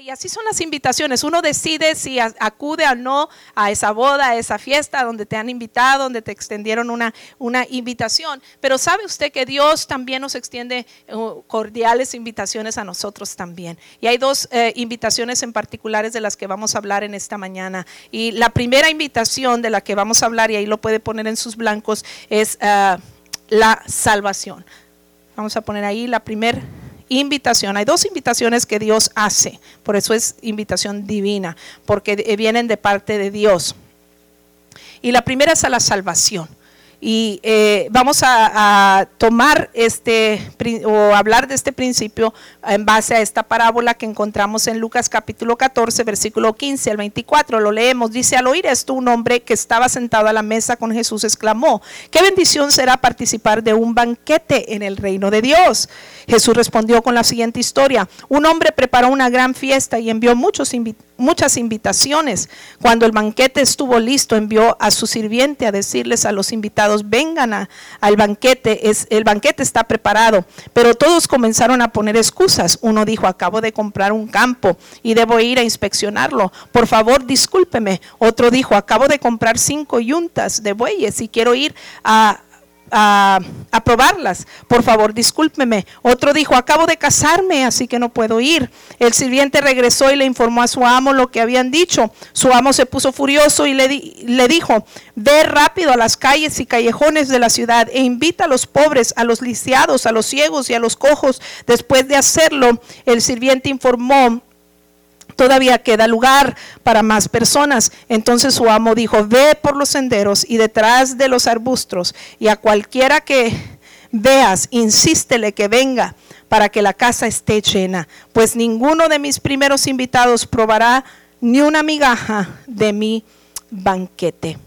Y así son las invitaciones. Uno decide si acude o no a esa boda, a esa fiesta donde te han invitado, donde te extendieron una, una invitación. Pero sabe usted que Dios también nos extiende uh, cordiales invitaciones a nosotros también. Y hay dos eh, invitaciones en particulares de las que vamos a hablar en esta mañana. Y la primera invitación de la que vamos a hablar, y ahí lo puede poner en sus blancos, es uh, la salvación. Vamos a poner ahí la primera invitación. Hay dos invitaciones que Dios hace, por eso es invitación divina, porque vienen de parte de Dios. Y la primera es a la salvación. Y eh, vamos a, tomar este o hablar de este principio en base a esta parábola que encontramos en Lucas capítulo 14, versículo 15 al 24. Lo leemos. Dice: Al oír esto, un hombre que estaba sentado a la mesa con Jesús exclamó: Qué bendición será participar de un banquete en el reino de Dios. Jesús respondió con la siguiente historia: Un hombre preparó una gran fiesta y envió muchos muchas invitaciones. Cuando el banquete estuvo listo, envió a su sirviente a decirles a los invitados, vengan al banquete, es, el banquete está preparado. Pero todos comenzaron a poner excusas. Uno dijo, acabo de comprar un campo y debo ir a inspeccionarlo. Por favor, discúlpeme. Otro dijo, acabo de comprar cinco yuntas de bueyes y quiero ir a a, probarlas. Por favor, discúlpeme. Otro dijo, acabo de casarme, así que no puedo ir. El sirviente regresó y le informó a su amo lo que habían dicho. Su amo se puso furioso y le, le dijo, ve rápido a las calles y callejones de la ciudad e invita a los pobres, a los lisiados, a los ciegos y a los cojos. Después de hacerlo, el sirviente informó todavía queda lugar para más personas. Entonces su amo dijo, ve por los senderos y detrás de los arbustos y a cualquiera que veas, insístele que venga para que la casa esté llena, pues ninguno de mis primeros invitados probará ni una migaja de mi banquete.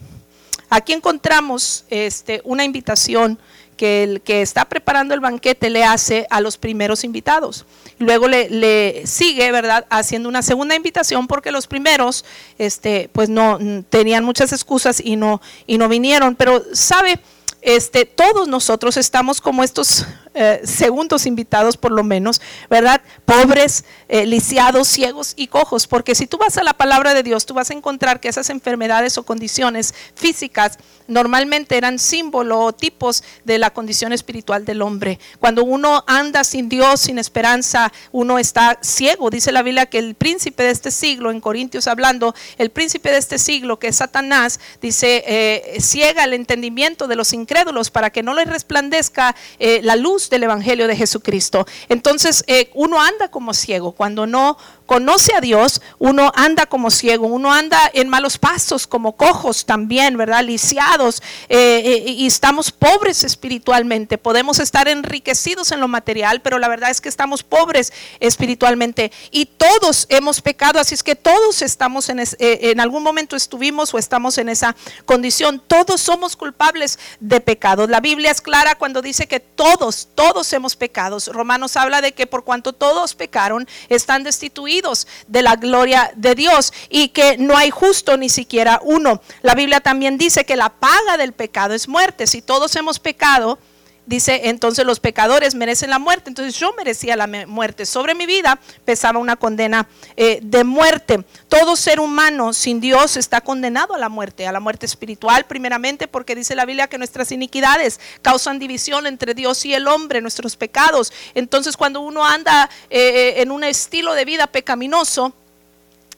Aquí encontramos este, una invitación que el que está preparando el banquete le hace a los primeros invitados. Luego le, sigue, ¿verdad?, haciendo una segunda invitación porque los primeros, este, pues no tenían muchas excusas y no, y no vinieron. Pero, ¿sabe? Este, todos nosotros estamos como estos eh, segundos invitados por lo menos, ¿verdad? Pobres, eh, lisiados, ciegos y cojos, porque si tú vas a la palabra de Dios, tú vas a encontrar que esas enfermedades o condiciones físicas normalmente eran símbolo o tipos de la condición espiritual del hombre. Cuando uno anda sin Dios, sin esperanza, uno está ciego. Dice la Biblia que el príncipe de este siglo, en Corintios hablando, el príncipe de este siglo, que es Satanás, dice, eh, ciega el entendimiento de los incrédulos para que no les resplandezca eh, la luz del Evangelio de Jesucristo. Entonces, eh, uno anda como ciego cuando no conoce a Dios, uno anda como ciego, uno anda en malos pasos, como cojos también, ¿verdad? Lisiados, eh, eh, y estamos pobres espiritualmente. Podemos estar enriquecidos en lo material, pero la verdad es que estamos pobres espiritualmente. Y todos hemos pecado, así es que todos estamos en, eh, en algún momento estuvimos o estamos en esa condición. Todos somos culpables de pecados. La Biblia es clara cuando dice que todos, todos hemos pecado. Romanos habla de que por cuanto todos pecaron, están destituidos de la gloria de Dios y que no hay justo ni siquiera uno. La Biblia también dice que la paga del pecado es muerte. Si todos hemos pecado, dice entonces los pecadores merecen la muerte. Entonces yo merecía la muerte. Sobre mi vida pesaba una condena eh, de muerte. Todo ser humano sin Dios está condenado a la muerte, a la muerte espiritual primeramente porque dice la Biblia que nuestras iniquidades causan división entre Dios y el hombre, nuestros pecados. Entonces cuando uno anda eh, eh, en un estilo de vida pecaminoso,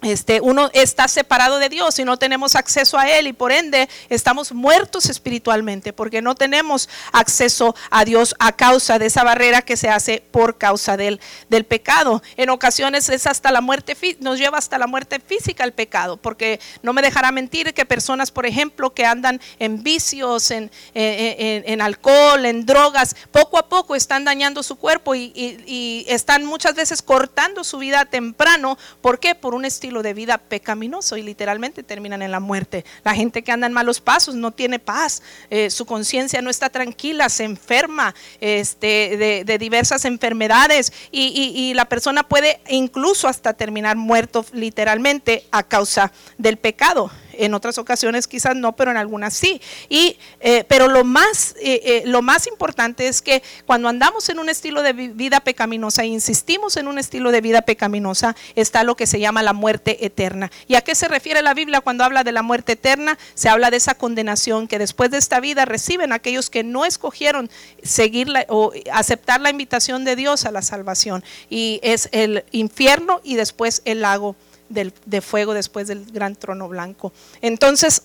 este, uno está separado de Dios y no tenemos acceso a Él y por ende estamos muertos espiritualmente porque no tenemos acceso a Dios a causa de esa barrera que se hace por causa del, del pecado. En ocasiones es hasta la muerte, nos lleva hasta la muerte física el pecado, porque no me dejará mentir que personas, por ejemplo, que andan en vicios, en, en, alcohol, en drogas, poco a poco están dañando su cuerpo y, y están muchas veces cortando su vida temprano. ¿Por qué? Por un estilo de vida pecaminoso y literalmente terminan en la muerte. La gente que anda en malos pasos no tiene paz, eh, su conciencia no está tranquila, se enferma este, de, diversas enfermedades y, la persona puede incluso hasta terminar muerto literalmente a causa del pecado. En otras ocasiones quizás no, pero en algunas sí. Y, eh, pero lo más, eh, eh, lo más importante es que cuando andamos en un estilo de vida pecaminosa e insistimos en un estilo de vida pecaminosa, está lo que se llama la muerte eterna. ¿Y a qué se refiere la Biblia cuando habla de la muerte eterna? Se habla de esa condenación que después de esta vida reciben aquellos que no escogieron seguir o aceptar la invitación de Dios a la salvación. Y es el infierno y después el lago de fuego después del gran trono blanco. Entonces,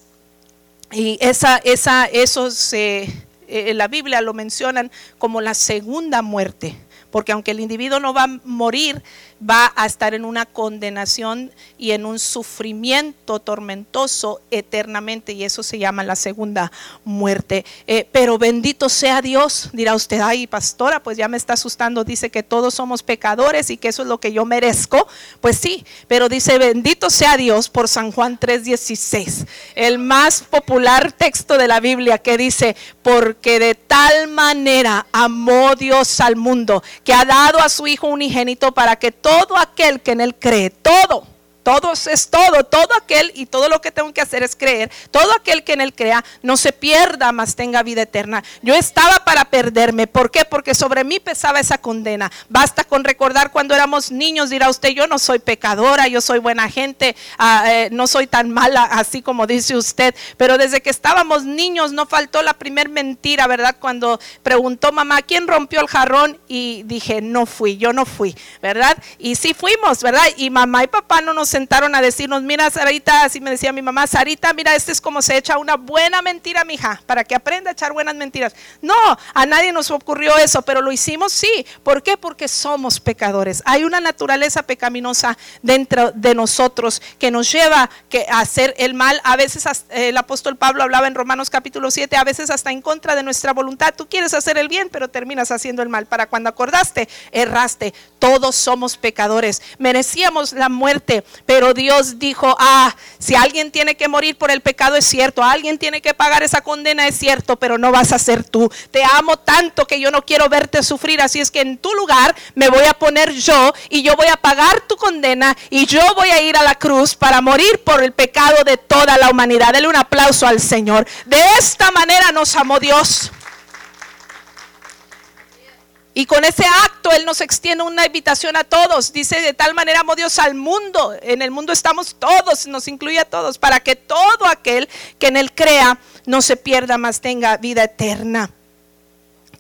y esa, esa, eso se, eh, la Biblia lo mencionan como la segunda muerte, porque aunque el individuo no va a morir, va a estar en una condenación y en un sufrimiento tormentoso eternamente y eso se llama la segunda muerte. Eh, pero bendito sea Dios, dirá usted, ay pastora, pues ya me está asustando, dice que todos somos pecadores y que eso es lo que yo merezco. Pues sí, pero dice, bendito sea Dios por San Juan 3:16, el más popular texto de la Biblia que dice, porque de tal manera amó Dios al mundo que ha dado a su Hijo unigénito para que todo aquel que en él cree, todo todos es todo, todo aquel y todo lo que tengo que hacer es creer. Todo aquel que en él crea no se pierda, mas tenga vida eterna. Yo estaba para perderme. ¿Por qué? Porque sobre mí pesaba esa condena. Basta con recordar cuando éramos niños, dirá usted, yo no soy pecadora, yo soy buena gente, ah, eh, no soy tan mala así como dice usted. Pero desde que estábamos niños no faltó la primer mentira, ¿verdad? Cuando preguntó mamá, ¿quién rompió el jarrón? Y dije, no fui, yo no fui, ¿verdad? Y sí fuimos, ¿verdad? Y mamá y papá no nos sentaron a decirnos, mira Sarita, así me decía mi mamá, Sarita, mira, este es como se echa una buena mentira, mija, para que aprenda a echar buenas mentiras. No, a nadie nos ocurrió eso, pero lo hicimos sí. ¿Por qué? Porque somos pecadores. Hay una naturaleza pecaminosa dentro de nosotros que nos lleva a hacer el mal. A veces el apóstol Pablo hablaba en Romanos capítulo 7, a veces hasta en contra de nuestra voluntad. Tú quieres hacer el bien, pero terminas haciendo el mal. Para cuando acordaste, erraste. Todos somos pecadores. Merecíamos la muerte, pero Dios dijo, ah, si alguien tiene que morir por el pecado es cierto, alguien tiene que pagar esa condena es cierto, pero no vas a ser tú. Te amo tanto que yo no quiero verte sufrir, así es que en tu lugar me voy a poner yo y yo voy a pagar tu condena y yo voy a ir a la cruz para morir por el pecado de toda la humanidad. Dele un aplauso al Señor. De esta manera nos amó Dios. Y con ese acto Él nos extiende una invitación a todos. Dice, de tal manera amó Dios al mundo. En el mundo estamos todos, nos incluye a todos, para que todo aquel que en Él crea no se pierda, más tenga vida eterna.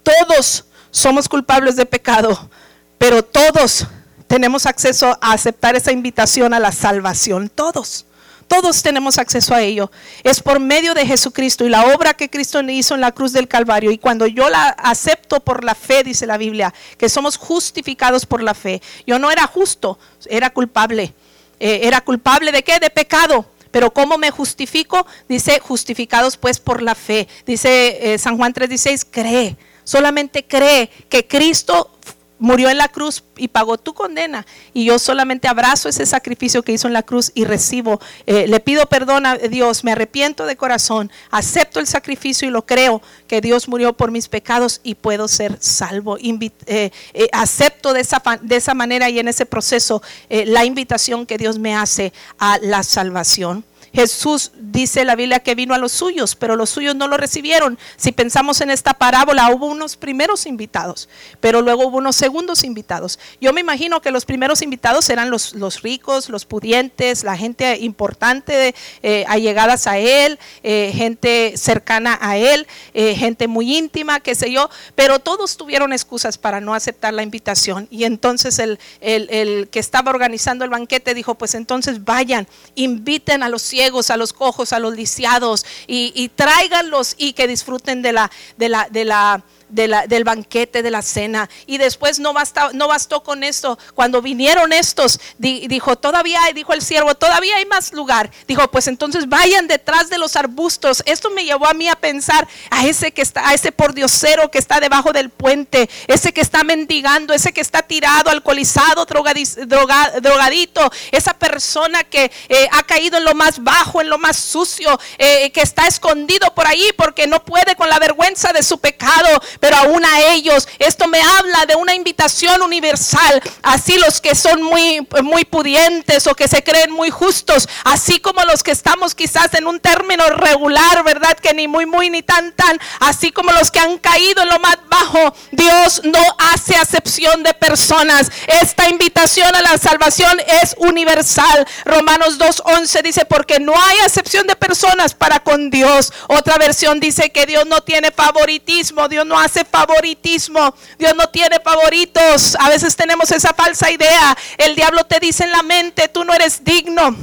Todos somos culpables de pecado, pero todos tenemos acceso a aceptar esa invitación a la salvación. Todos. Todos tenemos acceso a ello. Es por medio de Jesucristo y la obra que Cristo hizo en la cruz del Calvario. Y cuando yo la acepto por la fe, dice la Biblia, que somos justificados por la fe. Yo no era justo, era culpable. Eh, ¿Era culpable de qué? De pecado. Pero ¿cómo me justifico? Dice, justificados pues por la fe. Dice eh, San Juan 3:16, cree. Solamente cree que Cristo murió en la cruz y pagó tu condena. Y yo solamente abrazo ese sacrificio que hizo en la cruz y recibo, eh, le pido perdón a Dios, me arrepiento de corazón, acepto el sacrificio y lo creo que Dios murió por mis pecados y puedo ser salvo. Eh, eh, acepto de esa, de esa manera y en ese proceso la invitación que Dios me hace a la salvación. Jesús dice la Biblia que vino a los suyos, pero los suyos no lo recibieron. Si pensamos en esta parábola, hubo unos primeros invitados, pero luego hubo unos segundos invitados. Yo me imagino que los primeros invitados eran los, ricos, los pudientes, la gente importante, eh, allegadas a él, eh, gente cercana a él, eh, gente muy íntima, qué sé yo, pero todos tuvieron excusas para no aceptar la invitación. Y entonces el, el, el que estaba organizando el banquete dijo, pues entonces vayan, inviten a los a los cojos, a los lisiados y, y tráiganlos y que disfruten de la, de la, de la del banquete, de la cena. Y después no, bastó, no bastó con esto. Cuando vinieron estos, dijo, todavía dijo el siervo, todavía hay más lugar. Dijo, pues entonces vayan detrás de los arbustos. Esto me llevó a mí a pensar a ese que está, a ese pordiosero que está debajo del puente, ese que está mendigando, ese que está tirado, alcoholizado, drogadito, esa persona que eh, ha caído en lo más bajo, en lo más sucio, eh, que está escondido por ahí porque no puede con la vergüenza de su pecado, pero aún a ellos. Esto me habla de una invitación universal. Así los que son muy, muy pudientes o que se creen muy justos, así como los que estamos quizás en un término regular, ¿verdad? Que ni muy, muy, ni tan, tan, así como los que han caído en lo más bajo. Dios no hace acepción de personas. Esta invitación a la salvación es universal. Romanos 2.11 dice, porque no hay acepción de personas para con Dios. Otra versión dice que Dios no tiene favoritismo, Dios no hace favoritismo, Dios no tiene favoritos. A veces tenemos esa falsa idea. El diablo te dice en la mente, tú no eres digno.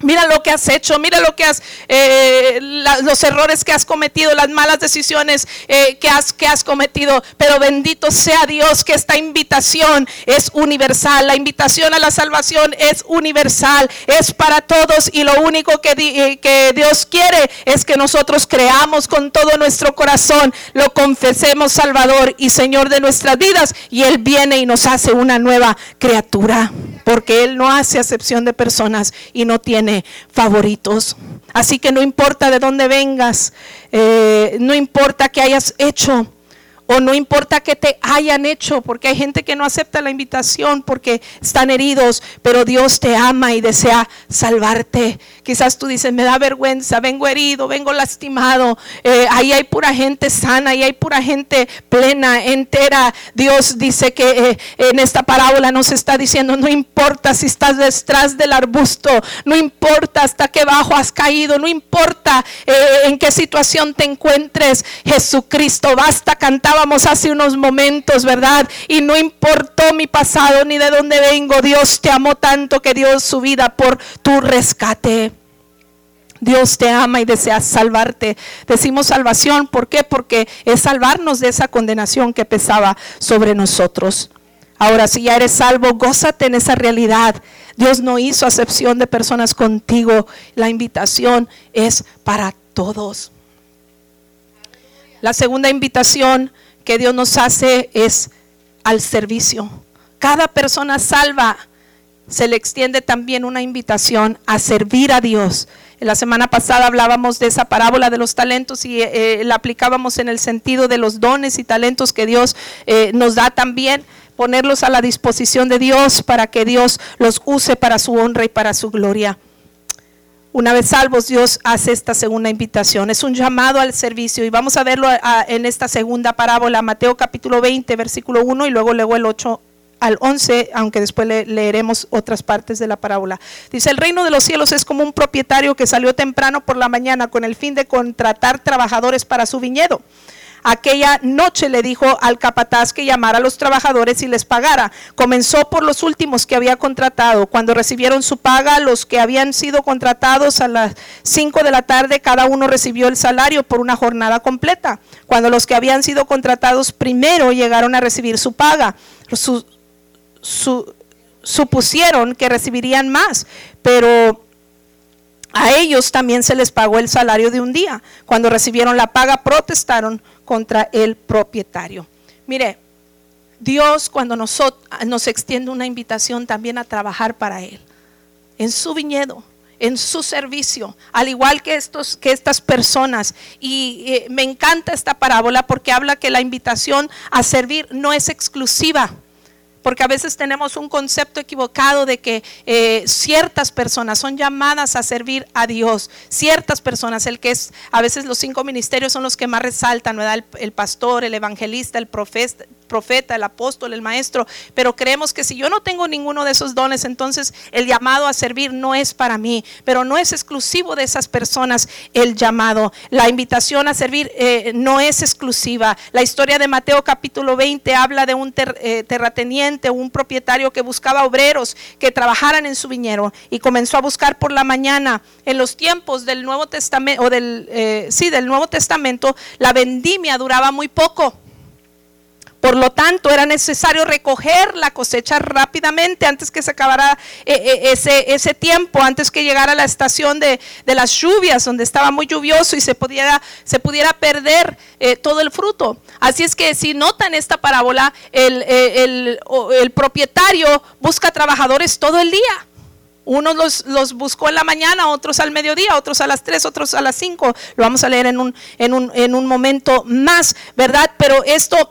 Mira lo que has hecho, mira lo que has, eh, los errores que has cometido, las malas decisiones eh, que, has, cometido. Pero bendito sea Dios que esta invitación es universal. La invitación a la salvación es universal, es para todos. Y lo único eh, que Dios quiere es que nosotros creamos con todo nuestro corazón, lo confesemos Salvador y Señor de nuestras vidas. Y Él viene y nos hace una nueva criatura. Porque Él no hace acepción de personas y no tiene favoritos. Así que no importa de dónde vengas, eh, no importa qué hayas hecho, o no importa que te hayan hecho, porque hay gente que no acepta la invitación porque están heridos, pero Dios te ama y desea salvarte. Quizás tú dices, me da vergüenza, vengo herido, vengo lastimado. Eh, ahí hay pura gente sana, ahí hay pura gente plena, entera. Dios dice que eh, en esta parábola nos está diciendo, no importa si estás detrás del arbusto, no importa hasta qué bajo has caído, no importa eh, en qué situación te encuentres, Jesucristo, basta cantar Hace unos momentos, ¿verdad? Y no importó mi pasado ni de dónde vengo. Dios te amó tanto que dio su vida por tu rescate. Dios te ama y desea salvarte. Decimos salvación, ¿por qué? Porque es salvarnos de esa condenación que pesaba sobre nosotros. Ahora, si ya eres salvo, gózate en esa realidad. Dios no hizo acepción de personas contigo. La invitación es para todos. La segunda invitación que Dios nos hace es al servicio. Cada persona salva se le extiende también una invitación a servir a Dios. La semana pasada hablábamos de esa parábola de los talentos y eh, la aplicábamos en el sentido de los dones y talentos que Dios eh, nos da también, ponerlos a la disposición de Dios para que Dios los use para su honra y para su gloria. Una vez salvos, Dios hace esta segunda invitación. Es un llamado al servicio y vamos a verlo en esta segunda parábola, Mateo capítulo 20, versículo 1 y luego luego el 8 al 11, aunque después leeremos otras partes de la parábola. Dice, el reino de los cielos es como un propietario que salió temprano por la mañana con el fin de contratar trabajadores para su viñedo. Aquella noche le dijo al capataz que llamara a los trabajadores y les pagara. Comenzó por los últimos que había contratado. Cuando recibieron su paga, los que habían sido contratados a las 5 de la tarde, cada uno recibió el salario por una jornada completa. Cuando los que habían sido contratados primero llegaron a recibir su paga, supusieron que recibirían más, pero a ellos también se les pagó el salario de un día. Cuando recibieron la paga, protestaron contra el propietario. Mire, Dios cuando nos, nos extiende una invitación también a trabajar para Él, en su viñedo, en su servicio, al igual que, estos, que estas personas. Y eh, me encanta esta parábola porque habla que la invitación a servir no es exclusiva porque a veces tenemos un concepto equivocado de que eh, ciertas personas son llamadas a servir a Dios, ciertas personas, el que es, a veces los cinco ministerios son los que más resaltan, ¿verdad? El, el pastor, el evangelista, el profeta, profeta, el apóstol, el maestro, pero creemos que si yo no tengo ninguno de esos dones, entonces el llamado a servir no es para mí, pero no es exclusivo de esas personas el llamado. La invitación a servir eh, no es exclusiva. La historia de Mateo capítulo 20 habla de un eh, terrateniente, un propietario que buscaba obreros que trabajaran en su viñero y comenzó a buscar por la mañana. En los tiempos del Nuevo Testamento, o del, eh, sí, del Nuevo Testamento, la vendimia duraba muy poco. Por lo tanto, era necesario recoger la cosecha rápidamente antes que se acabara eh, eh, ese, ese tiempo, antes que llegara la estación de, las lluvias, donde estaba muy lluvioso y se pudiera, se pudiera perder eh, todo el fruto. Así es que si notan esta parábola, el, el propietario busca trabajadores todo el día Unos los, los, buscó en la mañana, otros al mediodía, otros a las 3, otros a las 5. Lo vamos a leer en un, en un, en un momento más, ¿verdad? Pero esto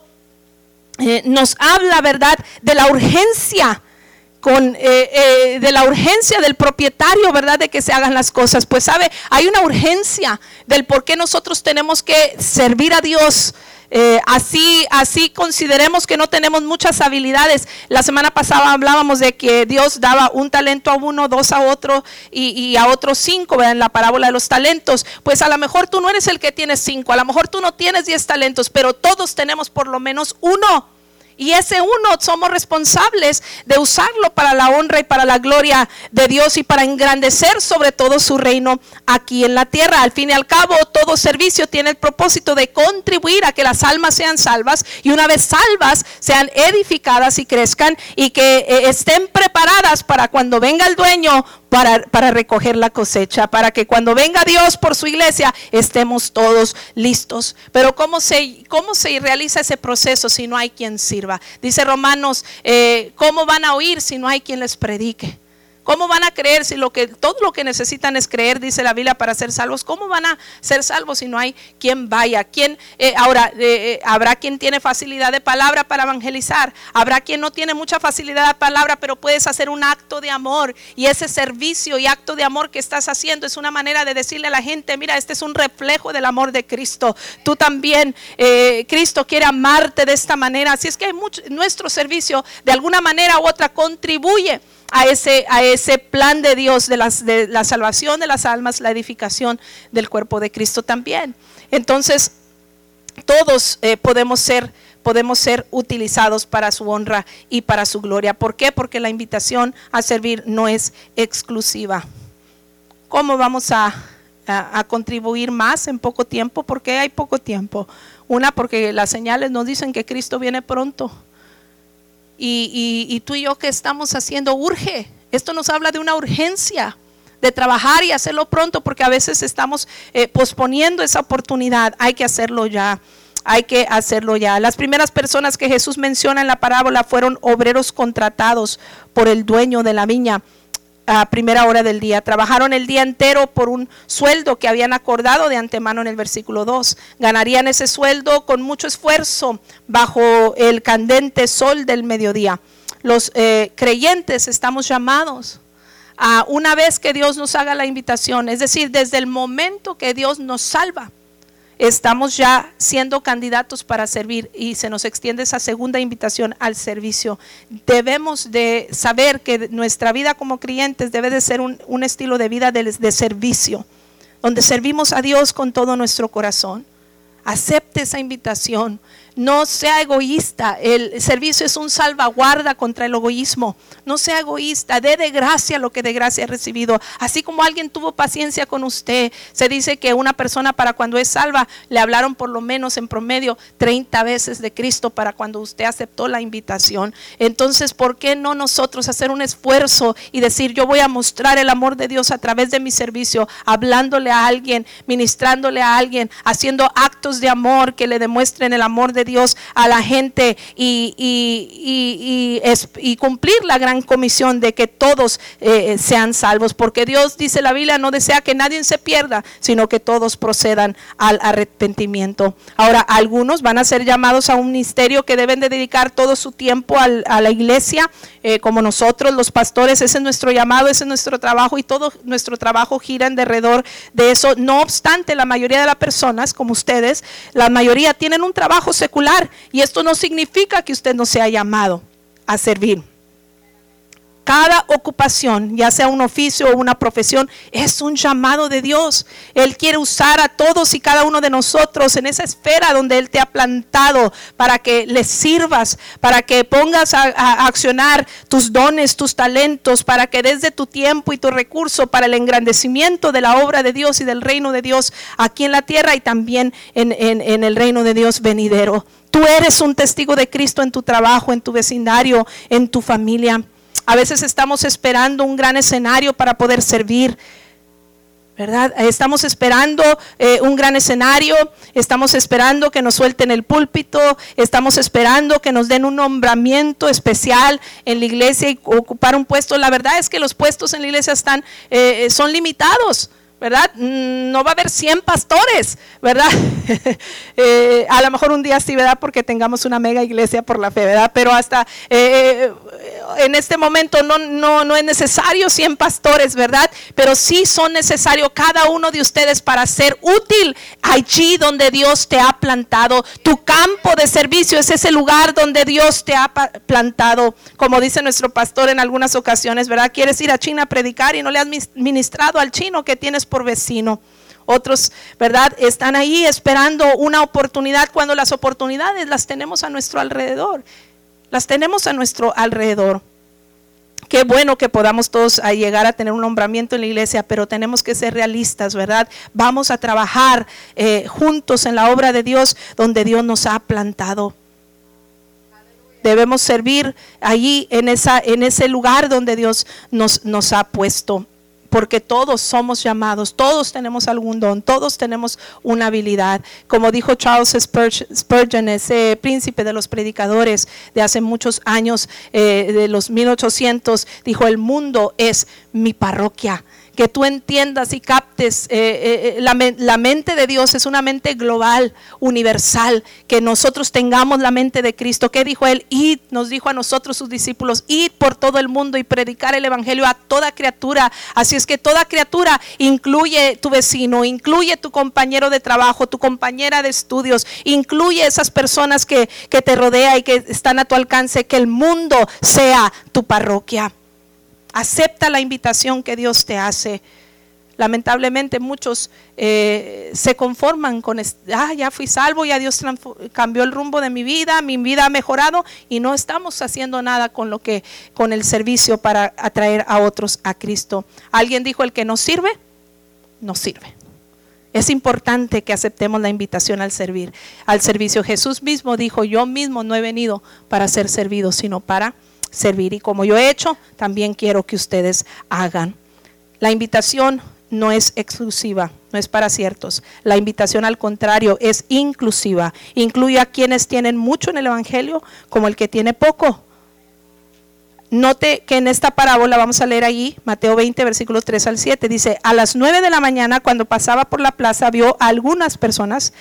eh, nos habla, ¿verdad?, de la urgencia. Con, eh, eh, de la urgencia del propietario, ¿verdad? De que se hagan las cosas. Pues sabe, hay una urgencia del por qué nosotros tenemos que servir a Dios, eh, así, así consideremos que no tenemos muchas habilidades. La semana pasada hablábamos de que Dios daba un talento a uno, dos a otro y, a otros cinco, en la parábola de los talentos. Pues a lo mejor tú no eres el que tienes cinco, a lo mejor tú no tienes diez talentos, pero todos tenemos por lo menos uno. Y ese uno somos responsables de usarlo para la honra y para la gloria de Dios y para engrandecer sobre todo su reino aquí en la tierra. Al fin y al cabo, todo servicio tiene el propósito de contribuir a que las almas sean salvas y una vez salvas sean edificadas y crezcan y que eh, estén preparadas para cuando venga el dueño para, recoger la cosecha, para que cuando venga Dios por su iglesia estemos todos listos. Pero ¿cómo se, cómo se realiza ese proceso si no hay quien sirva? Dice Romanos, eh, ¿cómo van a oír si no hay quien les predique? ¿Cómo van a creer si lo que, todo lo que necesitan es creer, dice la Biblia, para ser salvos? ¿Cómo van a ser salvos si no hay quien vaya? ¿Quién, eh, ahora, eh, eh, habrá quien tiene facilidad de palabra para evangelizar. Habrá quien no tiene mucha facilidad de palabra, pero puedes hacer un acto de amor. Y ese servicio y acto de amor que estás haciendo es una manera de decirle a la gente, mira, este es un reflejo del amor de Cristo. Tú también, Cristo quiere amarte de esta manera. Así es que nuestro servicio de alguna manera u otra contribuye a ese, a ese plan de Dios de, las, de la salvación de las almas, la edificación del cuerpo de Cristo también. Entonces, todos eh, podemos ser podemos ser utilizados para su honra y para su gloria. ¿Por qué? Porque la invitación a servir no es exclusiva. ¿Cómo vamos a, a, contribuir más en poco tiempo? Porque hay poco tiempo. Una, porque las señales nos dicen que Cristo viene pronto y, tú y yo que estamos haciendo urge. Esto nos habla de una urgencia de trabajar y hacerlo pronto porque a veces estamos eh, posponiendo esa oportunidad. Hay que hacerlo ya. Hay que hacerlo ya. Las primeras personas que Jesús menciona en la parábola fueron obreros contratados por el dueño de la viña a primera hora del día. Trabajaron el día entero por un sueldo que habían acordado de antemano en el versículo 2. Ganarían ese sueldo con mucho esfuerzo bajo el candente sol del mediodía. Los eh, creyentes estamos llamados a una vez que Dios nos haga la invitación, es decir, desde el momento que Dios nos salva estamos ya siendo candidatos para servir y se nos extiende esa segunda invitación al servicio. Debemos de saber que nuestra vida como creyentes debe de ser un, estilo de vida de servicio, donde servimos a Dios con todo nuestro corazón. Acepte esa invitación. No sea egoísta. El servicio es un salvaguarda contra el egoísmo. No sea egoísta. Dé de gracia lo que de gracia ha recibido. Así como alguien tuvo paciencia con usted. Se dice que una persona para cuando es salva le hablaron por lo menos en promedio 30 veces de Cristo para cuando usted aceptó la invitación. Entonces, ¿por qué no nosotros hacer un esfuerzo y decir yo voy a mostrar el amor de Dios a través de mi servicio, hablándole a alguien, ministrándole a alguien, haciendo actos de amor que le demuestren el amor de Dios a la gente y, cumplir la gran comisión de que todos eh, sean salvos, porque Dios dice la Biblia no desea que nadie se pierda, sino que todos procedan al arrepentimiento. Ahora, algunos van a ser llamados a un ministerio que deben de dedicar todo su tiempo a la iglesia, eh, como nosotros los pastores, ese es nuestro llamado, ese es nuestro trabajo y todo nuestro trabajo gira en derredor de eso. No obstante, la mayoría de las personas, como ustedes, la mayoría tienen un trabajo secular y esto no significa que usted no sea llamado a servir. Cada ocupación, ya sea un oficio o una profesión, es un llamado de Dios. Él quiere usar a todos y cada uno de nosotros en esa esfera donde Él te ha plantado para que le sirvas, para que pongas a, accionar tus dones, tus talentos, para que desde tu tiempo y tu recurso para el engrandecimiento de la obra de Dios y del reino de Dios aquí en la tierra y también en, en el reino de Dios venidero. Tú eres un testigo de Cristo en tu trabajo, en tu vecindario, en tu familia. A veces estamos esperando un gran escenario para poder servir. ¿verdad? Estamos esperando eh, un gran escenario, estamos esperando que nos suelten el púlpito, estamos esperando que nos den un nombramiento especial en la iglesia y ocupar un puesto. La verdad es que los puestos en la iglesia están, eh, son limitados. ¿Verdad? Mm, no va a haber 100 pastores, ¿verdad? Eh, a lo mejor un día sí, ¿verdad? Porque tengamos una mega iglesia por la fe, ¿verdad? Pero hasta eh, en este momento no, no, no es necesario 100 pastores, ¿verdad? Pero sí son necesarios cada uno de ustedes para ser útil allí donde Dios te ha plantado. Tu campo de servicio es ese lugar donde Dios te ha plantado. Como dice nuestro pastor en algunas ocasiones, ¿verdad? Quieres ir a China a predicar y no le has ministrado al chino que tienes por vecino. Otros, ¿verdad? Están ahí esperando una oportunidad cuando las oportunidades las tenemos a nuestro alrededor. Las tenemos a nuestro alrededor. Qué bueno que podamos todos llegar a tener un nombramiento en la iglesia, pero tenemos que ser realistas, ¿verdad? Vamos a trabajar eh, juntos en la obra de Dios donde Dios nos ha plantado. Debemos servir allí en, esa, en ese lugar donde Dios nos, nos ha puesto porque todos somos llamados, todos tenemos algún don, todos tenemos una habilidad. Como dijo Charles Spurgeon, ese príncipe de los predicadores de hace muchos años, eh, de los 1800, dijo, el mundo es mi parroquia que tú entiendas y captes. Eh, eh, eh, la, mente de Dios es una mente global, universal, que nosotros tengamos la mente de Cristo. ¿Qué dijo Él? Id, nos dijo a nosotros sus discípulos, id por todo el mundo y predicar el Evangelio a toda criatura. Así es que toda criatura incluye tu vecino, incluye tu compañero de trabajo, tu compañera de estudios, incluye esas personas que, que te rodea y que están a tu alcance, que el mundo sea tu parroquia. Acepta la invitación que Dios te hace. Lamentablemente muchos eh, se conforman con, ah, ya fui salvo, ya Dios cambió el rumbo de mi vida, mi vida ha mejorado y no estamos haciendo nada con lo que, con el servicio para atraer a otros a Cristo. Alguien dijo, el que no sirve, no sirve. Es importante que aceptemos la invitación al servir, al servicio. Jesús mismo dijo, yo mismo no he venido para ser servido, sino para servir. Y como yo he hecho, también quiero que ustedes hagan. La invitación no es exclusiva, no es para ciertos. La invitación al contrario es inclusiva. Incluye a quienes tienen mucho en el Evangelio como el que tiene poco. Note que en esta parábola, vamos a leer ahí, Mateo 20, versículos 3 al 7, dice, a las 9 de la mañana, cuando pasaba por la plaza, vio a algunas personas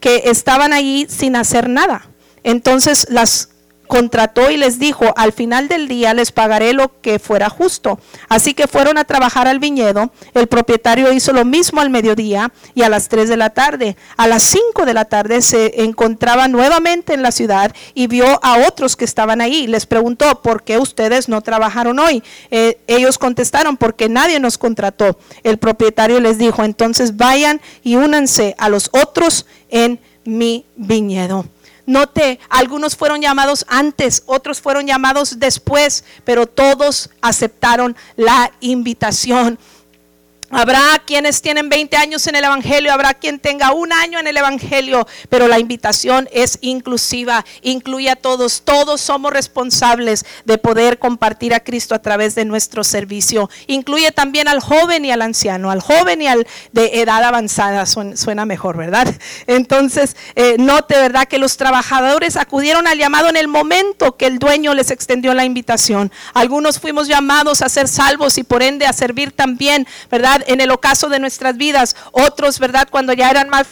que estaban allí sin hacer nada. Entonces las contrató y les dijo, al final del día les pagaré lo que fuera justo. Así que fueron a trabajar al viñedo. El propietario hizo lo mismo al mediodía y a las 3 de la tarde. A las 5 de la tarde se encontraba nuevamente en la ciudad y vio a otros que estaban ahí. Les preguntó, ¿por qué ustedes no trabajaron hoy? Eh, ellos contestaron, porque nadie nos contrató. El propietario les dijo, entonces vayan y únanse a los otros en mi viñedo. Note, algunos fueron llamados antes, otros fueron llamados después, pero todos aceptaron la invitación. Habrá quienes tienen 20 años en el Evangelio, habrá quien tenga un año en el Evangelio, pero la invitación es inclusiva, incluye a todos. Todos somos responsables de poder compartir a Cristo a través de nuestro servicio. Incluye también al joven y al anciano, al joven y al de edad avanzada, suena mejor, ¿verdad? Entonces, eh, note, ¿verdad? Que los trabajadores acudieron al llamado en el momento que el dueño les extendió la invitación. Algunos fuimos llamados a ser salvos y por ende a servir también, ¿verdad? En el ocaso de nuestras vidas. Otros, ¿verdad? Cuando ya eran más,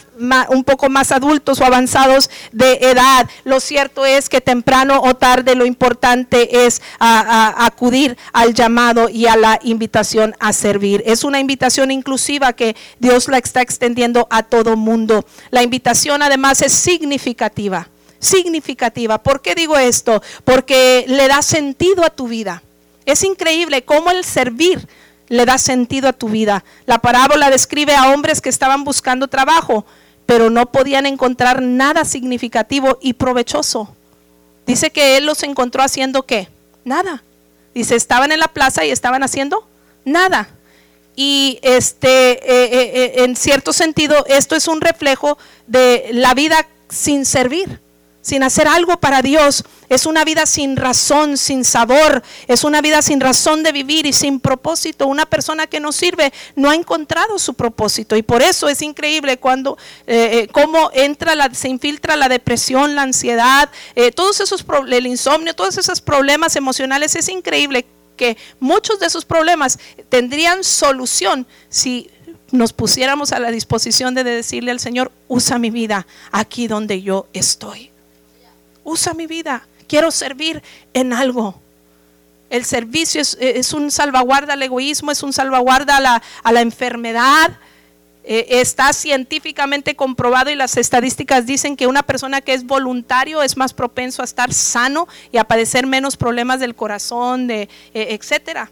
un poco más adultos o avanzados de edad. Lo cierto es que temprano o tarde lo importante es acudir al llamado y a la invitación a servir. Es una invitación inclusiva que Dios la está extendiendo a todo mundo. La invitación además es significativa significativa. ¿Por qué digo esto? Porque le da sentido a tu vida. Es increíble cómo el servir le da sentido a tu vida. La parábola describe a hombres que estaban buscando trabajo, pero no podían encontrar nada significativo y provechoso. Dice que él los encontró haciendo qué? Nada. Dice, estaban en la plaza y estaban haciendo nada. Y este, eh, eh, eh, en cierto sentido, esto es un reflejo de la vida sin servir sin hacer algo para Dios. Es una vida sin razón, sin sabor. Es una vida sin razón de vivir y sin propósito. Una persona que no sirve no ha encontrado su propósito. Y por eso es increíble cuando, eh, eh, cómo entra la, se infiltra la depresión, la ansiedad, eh, todos esos el insomnio, todos esos problemas emocionales. Es increíble que muchos de esos problemas tendrían solución si nos pusiéramos a la disposición de decirle al Señor, usa mi vida aquí donde yo estoy. Usa mi vida. Quiero servir en algo. El servicio es, un salvaguarda al egoísmo, es un salvaguarda a la, a la enfermedad. Eh, está científicamente comprobado y las estadísticas dicen que una persona que es voluntario es más propenso a estar sano y a padecer menos problemas del corazón, de, eh, etcétera.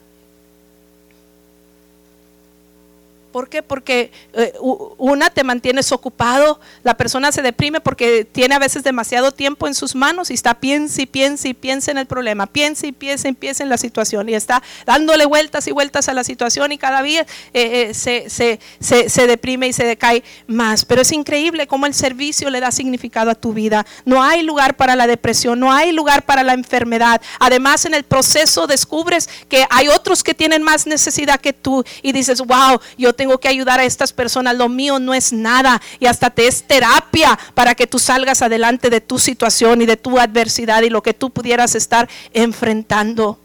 ¿Por qué? Porque eh, una te mantienes ocupado, la persona se deprime porque tiene a veces demasiado tiempo en sus manos y está piensa y piensa y piensa en el problema, piensa y piensa y piensa en la situación y está dándole vueltas y vueltas a la situación y cada día eh, eh, se, se, deprime y se decae más. Pero es increíble cómo el servicio le da significado a tu vida. No hay lugar para la depresión, no hay lugar para la enfermedad. Además en el proceso descubres que hay otros que tienen más necesidad que tú y dices, wow, yo tengo tengo que ayudar a estas personas, lo mío no es nada y hasta te es terapia para que tú salgas adelante de tu situación y de tu adversidad y lo que tú pudieras estar enfrentando.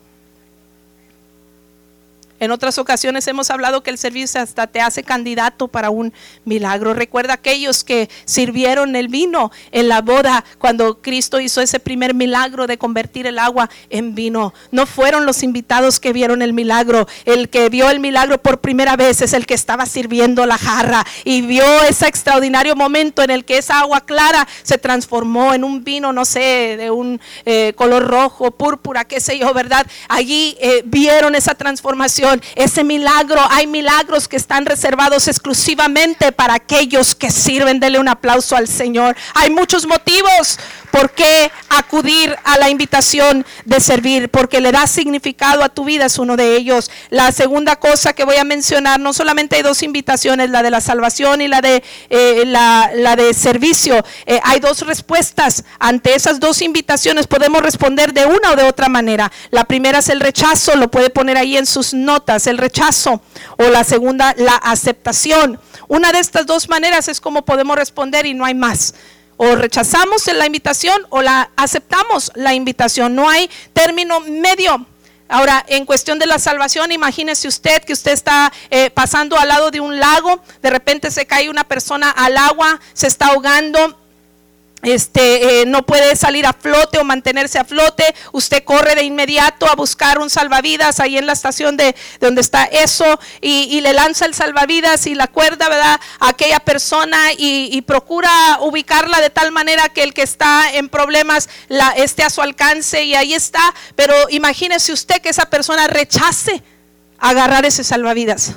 En otras ocasiones hemos hablado que el servicio hasta te hace candidato para un milagro. Recuerda aquellos que sirvieron el vino en la boda cuando Cristo hizo ese primer milagro de convertir el agua en vino. No fueron los invitados que vieron el milagro. El que vio el milagro por primera vez es el que estaba sirviendo la jarra y vio ese extraordinario momento en el que esa agua clara se transformó en un vino, no sé, de un eh, color rojo, púrpura, qué sé yo, ¿verdad? Allí eh, vieron esa transformación ese milagro, hay milagros que están reservados exclusivamente para aquellos que sirven. Dele un aplauso al Señor. Hay muchos motivos por qué acudir a la invitación de servir, porque le da significado a tu vida, es uno de ellos. La segunda cosa que voy a mencionar, no solamente hay dos invitaciones, la de la salvación y la de, eh, la, de servicio. Eh, hay dos respuestas ante esas dos invitaciones. Podemos responder de una o de otra manera. La primera es el rechazo, lo puede poner ahí en sus notas, el rechazo. O la segunda, la aceptación. Una de estas dos maneras es como podemos responder y no hay más o rechazamos la invitación o la aceptamos la invitación. No hay término medio. Ahora, en cuestión de la salvación, imagínese usted que usted está eh, pasando al lado de un lago, de repente se cae una persona al agua, se está ahogando este, eh, no puede salir a flote o mantenerse a flote, usted corre de inmediato a buscar un salvavidas ahí en la estación de, donde está eso y, le lanza el salvavidas y la cuerda, ¿verdad? A aquella persona y, procura ubicarla de tal manera que el que está en problemas la, esté a su alcance y ahí está. Pero imagínese usted que esa persona rechace agarrar ese salvavidas.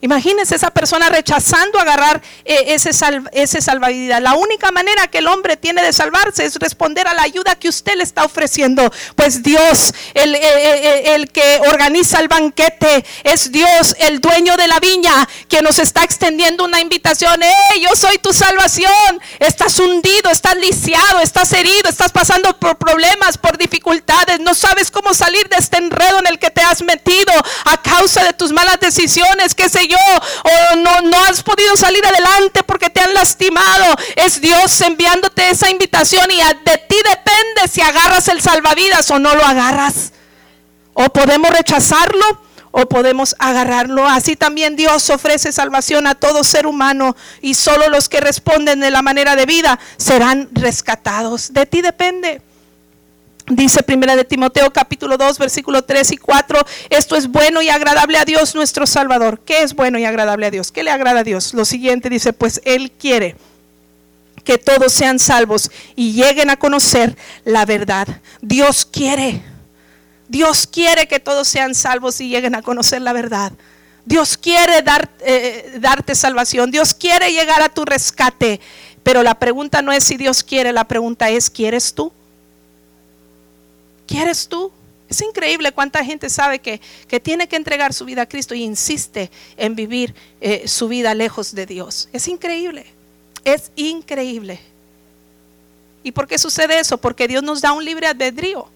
Imagínese esa persona rechazando agarrar eh, ese, ese salvavidas. La única manera que el hombre tiene de salvarse es responder a la ayuda que usted le está ofreciendo. Pues Dios, el, el, que organiza el banquete, es Dios, el dueño de la viña, que nos está extendiendo una invitación. ¡Hey, yo soy tu salvación! Estás hundido, estás lisiado, estás herido, estás pasando por problemas, por dificultades. No sabes cómo salir de este enredo en el que te has metido a causa de tus malas decisiones. Que se yo, o no, has podido salir adelante porque te han lastimado. Es Dios enviándote esa invitación y de ti depende si agarras el salvavidas o no lo agarras. O podemos rechazarlo o podemos agarrarlo. Así también Dios ofrece salvación a todo ser humano y solo los que responden de la manera de vida serán rescatados. De ti depende. Dice primera de Timoteo capítulo 2 versículo 3 y 4, esto es bueno y agradable a Dios nuestro Salvador. ¿Qué es bueno y agradable a Dios? ¿Qué le agrada a Dios? Lo siguiente dice, pues Él quiere que todos sean salvos y lleguen a conocer la verdad. Dios quiere, Dios quiere que todos sean salvos y lleguen a conocer la verdad. Dios quiere dar, eh, darte salvación, Dios quiere llegar a tu rescate, pero la pregunta no es si Dios quiere, la pregunta es, ¿quieres tú? ¿Quieres tú? Es increíble cuánta gente sabe que, tiene que entregar su vida a Cristo y insiste en vivir eh, su vida lejos de Dios. Es increíble, es increíble. ¿Y por qué sucede eso? Porque Dios nos da un libre albedrío.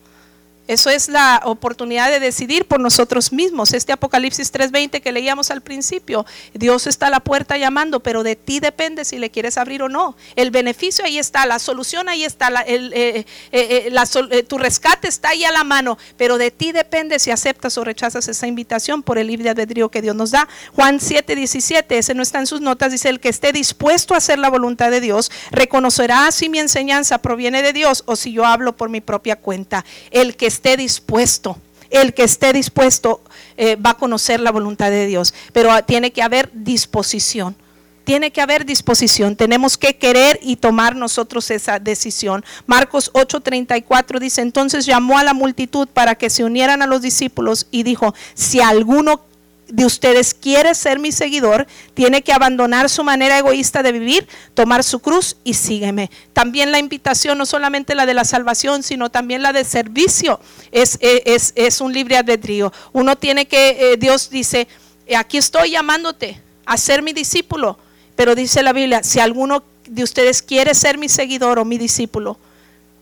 Eso es la oportunidad de decidir por nosotros mismos. Este Apocalipsis 3:20 que leíamos al principio, Dios está a la puerta llamando, pero de ti depende si le quieres abrir o no. El beneficio ahí está, la solución ahí está, eh, eh, eh, tu rescate está ahí a la mano, pero de ti depende si aceptas o rechazas esa invitación por el libre albedrío que Dios nos da. Juan 7:17, ese no está en sus notas, dice, el que esté dispuesto a hacer la voluntad de Dios, reconocerá si mi enseñanza proviene de Dios o si yo hablo por mi propia cuenta. El que esté dispuesto. El que esté dispuesto eh, va a conocer la voluntad de Dios, pero tiene que haber disposición. Tiene que haber disposición, tenemos que querer y tomar nosotros esa decisión. Marcos 8:34 dice, entonces llamó a la multitud para que se unieran a los discípulos y dijo, si alguno de ustedes quiere ser mi seguidor, tiene que abandonar su manera egoísta de vivir, tomar su cruz y sígueme. También la invitación, no solamente la de la salvación, sino también la de servicio, es, es, es un libre albedrío. Uno tiene que, eh, Dios dice, aquí estoy llamándote a ser mi discípulo, pero dice la Biblia, si alguno de ustedes quiere ser mi seguidor o mi discípulo,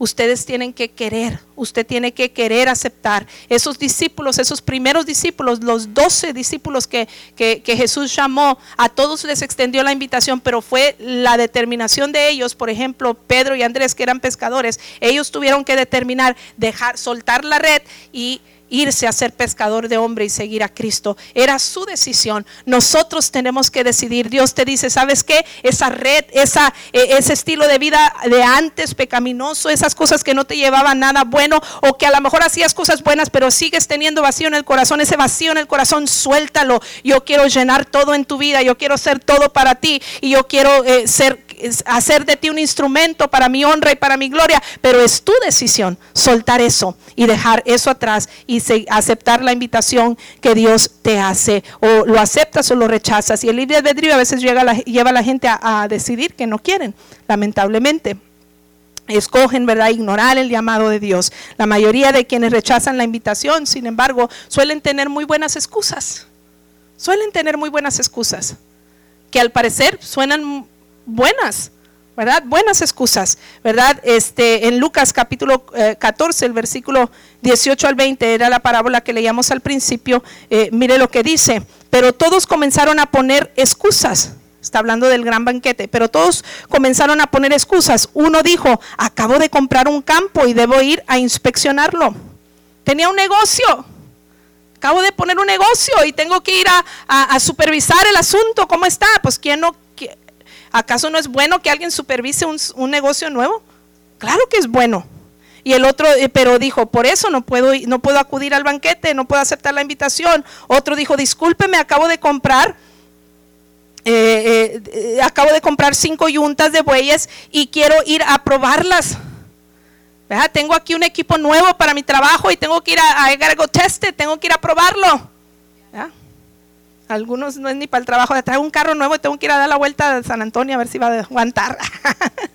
ustedes tienen que querer, usted tiene que querer aceptar. Esos discípulos, esos primeros discípulos, los doce discípulos que, que, Jesús llamó, a todos les extendió la invitación, pero fue la determinación de ellos, por ejemplo, Pedro y Andrés, que eran pescadores, ellos tuvieron que determinar, dejar, soltar la red y irse a ser pescador de hombre y seguir a Cristo. Era su decisión. Nosotros tenemos que decidir. Dios te dice, ¿sabes qué? Esa red, esa, e, ese estilo de vida de antes pecaminoso, esas cosas que no te llevaban nada bueno o que a lo mejor hacías cosas buenas, pero sigues teniendo vacío en el corazón, ese vacío en el corazón, suéltalo. Yo quiero llenar todo en tu vida, yo quiero ser todo para ti y yo quiero eh, ser hacer de ti un instrumento para mi honra y para mi gloria, pero es tu decisión soltar eso y dejar eso atrás y aceptar la invitación que Dios te hace. O lo aceptas o lo rechazas. Y el libre albedrío a veces lleva a la gente a, a decidir que no quieren, lamentablemente escogen, ¿verdad?, ignorar el llamado de Dios. La mayoría de quienes rechazan la invitación, sin embargo, suelen tener muy buenas excusas. Suelen tener muy buenas excusas, que al parecer suenan buenas, ¿verdad? Buenas excusas, ¿verdad? Este, en Lucas capítulo 14, eh, el versículo 18 al 20, era la parábola que leíamos al principio, eh, mire lo que dice, pero todos comenzaron a poner excusas. Está hablando del gran banquete, pero todos comenzaron a poner excusas. Uno dijo, acabo de comprar un campo y debo ir a inspeccionarlo. Tenía un negocio, acabo de poner un negocio y tengo que ir a, a supervisar el asunto. ¿Cómo está? Pues ¿quién no, ¿Acaso no es bueno que alguien supervise un, negocio nuevo? Claro que es bueno. Y el otro, eh, pero dijo, por eso no puedo, no puedo acudir al banquete, no puedo aceptar la invitación. Otro dijo, discúlpeme, acabo de comprar, eh, eh, acabo de comprar cinco yuntas de bueyes y quiero ir a probarlas. Tengo aquí un equipo nuevo para mi trabajo y tengo que ir a, a, go tengo que ir a probarlo. Algunos no es ni para el trabajo, traer un carro nuevo y tengo que ir a dar la vuelta a San Antonio a ver si va a aguantar.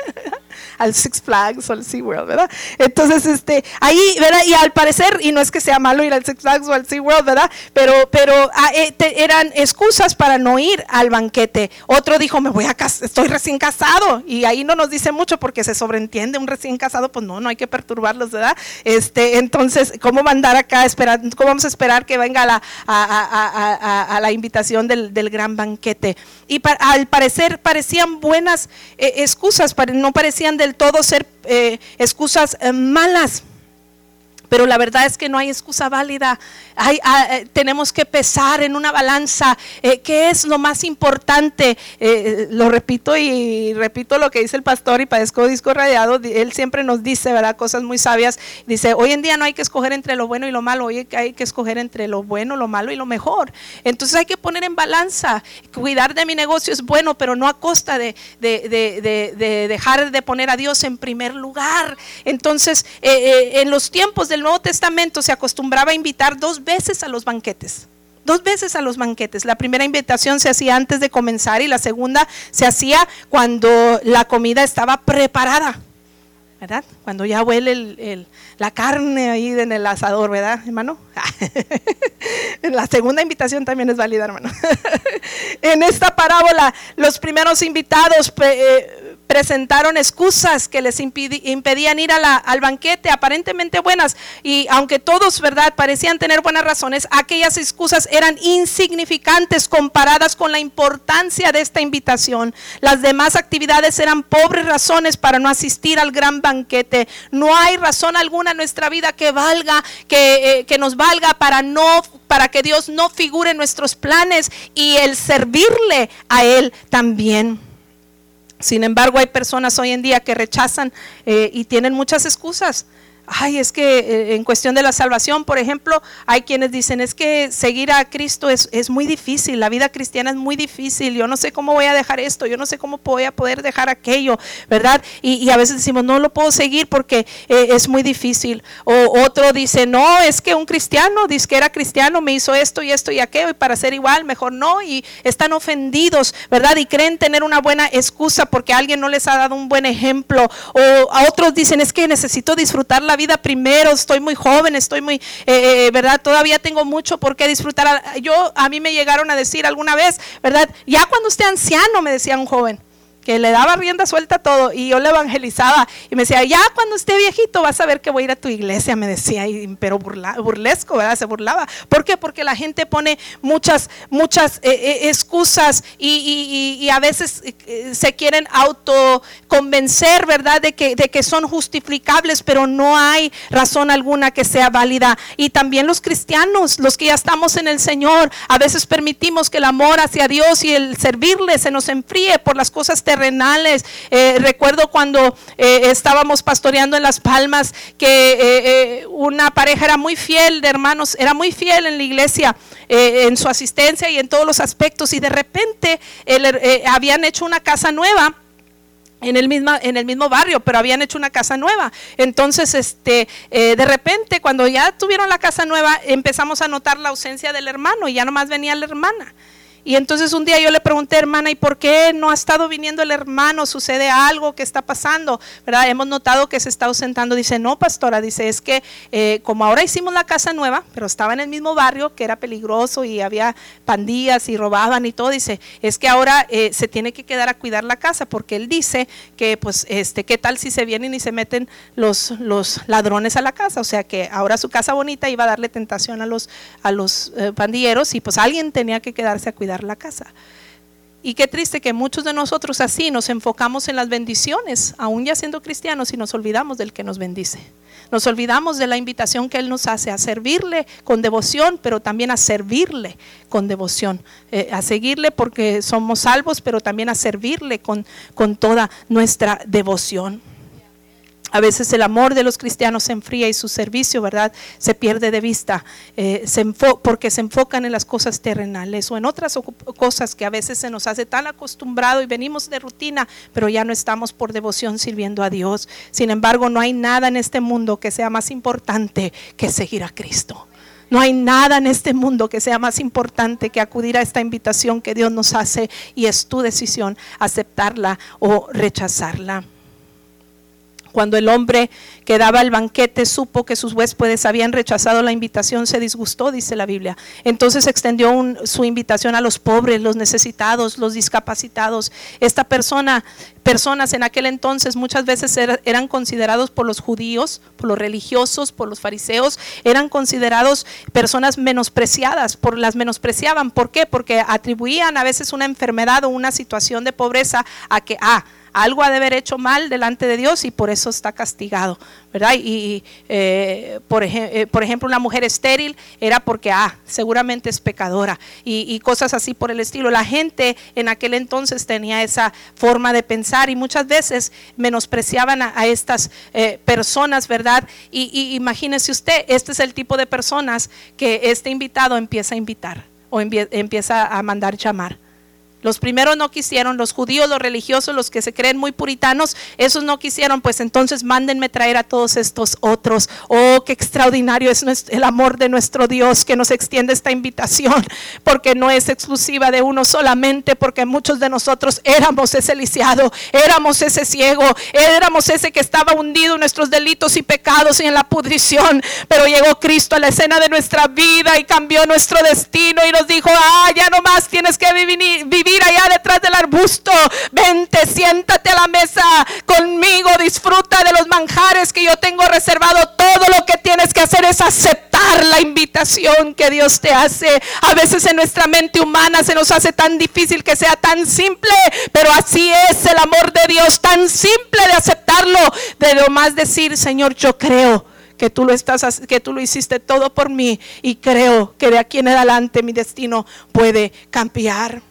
al Six Flags o al SeaWorld, ¿verdad? Entonces, este, ahí, ¿verdad? Y al parecer, y no es que sea malo ir al Six Flags o al SeaWorld, ¿verdad? Pero, pero ah, eh, eran excusas para no ir al banquete. Otro dijo, me voy a casar, estoy recién casado. Y ahí no nos dice mucho porque se sobreentiende un recién casado, pues no, no hay que perturbarlos, ¿verdad? Este, entonces, ¿cómo va a andar acá esperando? ¿Cómo vamos a esperar que venga la, a, la invitación del, gran banquete? Y al parecer parecían buenas eh, excusas, no parecían del todo ser eh, excusas eh, malas. Pero la verdad es que no hay excusa válida. Ah, eh, tenemos que pesar en una balanza eh, qué es lo más importante. Eh, lo repito y repito lo que dice el pastor y padezco disco radiado. Él siempre nos dice, ¿verdad? Cosas muy sabias. Dice, hoy en día no hay que escoger entre lo bueno y lo malo. Hoy hay que escoger entre lo bueno, lo malo y lo mejor. Entonces hay que poner en balanza. Cuidar de mi negocio es bueno, pero no a costa de dejar de poner a Dios en primer lugar. Entonces, en los tiempos del Nuevo Testamento se acostumbraba a invitar dos veces a los banquetes. Dos veces a los banquetes. La primera invitación se hacía antes de comenzar y la segunda se hacía cuando la comida estaba preparada. ¿Verdad? Cuando ya huele la carne ahí en el asador, ¿verdad, hermano? la segunda invitación también es válida, hermano. en esta parábola, los primeros invitados eh, presentaron excusas que les impedían ir al banquete, aparentemente buenas, y aunque todos, ¿verdad?, parecían tener buenas razones, aquellas excusas eran insignificantes comparadas con la importancia de esta invitación. Las demás actividades eran pobres razones para no asistir al gran banquete. No hay razón alguna en nuestra vida que valga, que, eh, que nos valga para no para que Dios no figure en nuestros planes y el servirle a Él también. Sin embargo, hay personas hoy en día que rechazan eh, y tienen muchas excusas ay, es que eh, en cuestión de la salvación, por ejemplo, hay quienes dicen, es que seguir a Cristo es, muy difícil, la vida cristiana es muy difícil, yo no sé cómo voy a dejar esto, yo no sé cómo voy a poder dejar aquello, ¿verdad? Y, a veces decimos, no lo puedo seguir porque eh, es muy difícil. O otro dice, no, es que un cristiano, dice que era cristiano, me hizo esto y esto y aquello, y para ser igual, mejor no, y están ofendidos, ¿verdad? Y creen tener una buena excusa porque alguien no les ha dado un buen ejemplo. O a otros dicen, es que necesito disfrutar la vida primero, estoy muy joven, estoy muy, eh, eh, ¿verdad? Todavía tengo mucho por qué disfrutar. Yo, a mí me llegaron a decir alguna vez, ¿verdad? Ya cuando esté anciano, me decía un joven, que le daba rienda suelta a todo y yo le evangelizaba y me decía, ya cuando esté viejito vas a ver que voy a ir a tu iglesia, me decía, pero burlesco, ¿verdad? Se burlaba. ¿Por qué? Porque la gente pone muchas, muchas eh, eh, excusas y, a veces eh, se quieren autoconvencer, ¿verdad? De que, de que son justificables, pero no hay razón alguna que sea válida. Y también los cristianos, los que ya estamos en el Señor, a veces permitimos que el amor hacia Dios y el servirle se nos enfríe por las cosas terrenales. Eh, recuerdo cuando eh, estábamos pastoreando en Las Palmas que eh, una pareja era muy fiel de hermanos, era muy fiel en la iglesia, en su asistencia y en todos los aspectos. Y de repente habían hecho una casa nueva en el, mismo, en el mismo barrio, pero habían hecho una casa nueva. Entonces, este, de repente, cuando ya tuvieron la casa nueva, empezamos a notar la ausencia del hermano y ya nomás venía la hermana. Y entonces un día yo le pregunté, hermana, ¿y por qué no ha estado viniendo el hermano? ¿Sucede algo? ¿Qué está pasando? ¿Verdad? Hemos notado que se está ausentando. Dice, no, pastora, dice, es que eh, como ahora hicimos la casa nueva, pero estaba en el mismo barrio, que era peligroso y había pandillas y robaban y todo, dice, es que ahora eh, se tiene que quedar a cuidar la casa, porque él dice que, pues, este, ¿qué tal si se vienen y se meten los, los ladrones a la casa? O sea, que ahora su casa bonita iba a darle tentación a los, a los eh, pandilleros y pues alguien tenía que quedarse a cuidar la casa. Y qué triste que muchos de nosotros así nos enfocamos en las bendiciones, aún ya siendo cristianos, y nos olvidamos del que nos bendice. Nos olvidamos de la invitación que Él nos hace a servirle con devoción, pero también a servirle con devoción, eh, a seguirle porque somos salvos, pero también a servirle con, con toda nuestra devoción. A veces el amor de los cristianos se enfría y su servicio, ¿verdad? Se pierde de vista eh, porque se enfocan en las cosas terrenales o en otras cosas que a veces se nos hace tan acostumbrado y venimos de rutina, pero ya no estamos por devoción sirviendo a Dios. Sin embargo, no hay nada en este mundo que sea más importante que seguir a Cristo. No hay nada en este mundo que sea más importante que acudir a esta invitación que Dios nos hace y es tu decisión aceptarla o rechazarla. Cuando el hombre que daba el banquete supo que sus huéspedes habían rechazado la invitación, se disgustó, dice la Biblia. Entonces extendió su invitación a los pobres, los necesitados, los discapacitados. Esta persona, personas en aquel entonces muchas veces eran considerados por los judíos, por los religiosos, por los fariseos, eran considerados personas menospreciadas, por las menospreciaban. ¿Por qué? Porque atribuían a veces una enfermedad o una situación de pobreza a que, ah, algo ha de haber hecho mal delante de Dios y por eso está castigado, ¿verdad? Y eh, por, eh, por, ejemplo, una mujer estéril era porque, ah, seguramente es pecadora y, cosas así por el estilo. La gente en aquel entonces tenía esa forma de pensar y muchas veces menospreciaban a, estas eh, personas, ¿verdad? Y, y imagínese usted, este es el tipo de personas que este invitado empieza a invitar o empieza a mandar llamar. Los primeros no quisieron, los judíos, los religiosos, los que se creen muy puritanos, esos no quisieron, pues entonces mándenme traer a todos estos otros. Oh, qué extraordinario es el amor de nuestro Dios que nos extiende esta invitación, porque no es exclusiva de uno solamente, porque muchos de nosotros éramos ese lisiado, éramos ese ciego, éramos ese que estaba hundido en nuestros delitos y pecados y en la pudrición, pero llegó Cristo a la escena de nuestra vida y cambió nuestro destino y nos dijo, ah, ya no más tienes que vivir ir allá detrás del arbusto. Vente, siéntate a la mesa conmigo, disfruta de los manjares que yo tengo reservado. Todo lo que tienes que hacer es aceptar la invitación que Dios te hace. A veces en nuestra mente humana se nos hace tan difícil que sea tan simple, pero así es el amor de Dios, tan simple de aceptarlo, de lo más decir, Señor, yo creo que tú lo estás que tú lo hiciste todo por mí y creo que de aquí en adelante mi destino puede cambiar.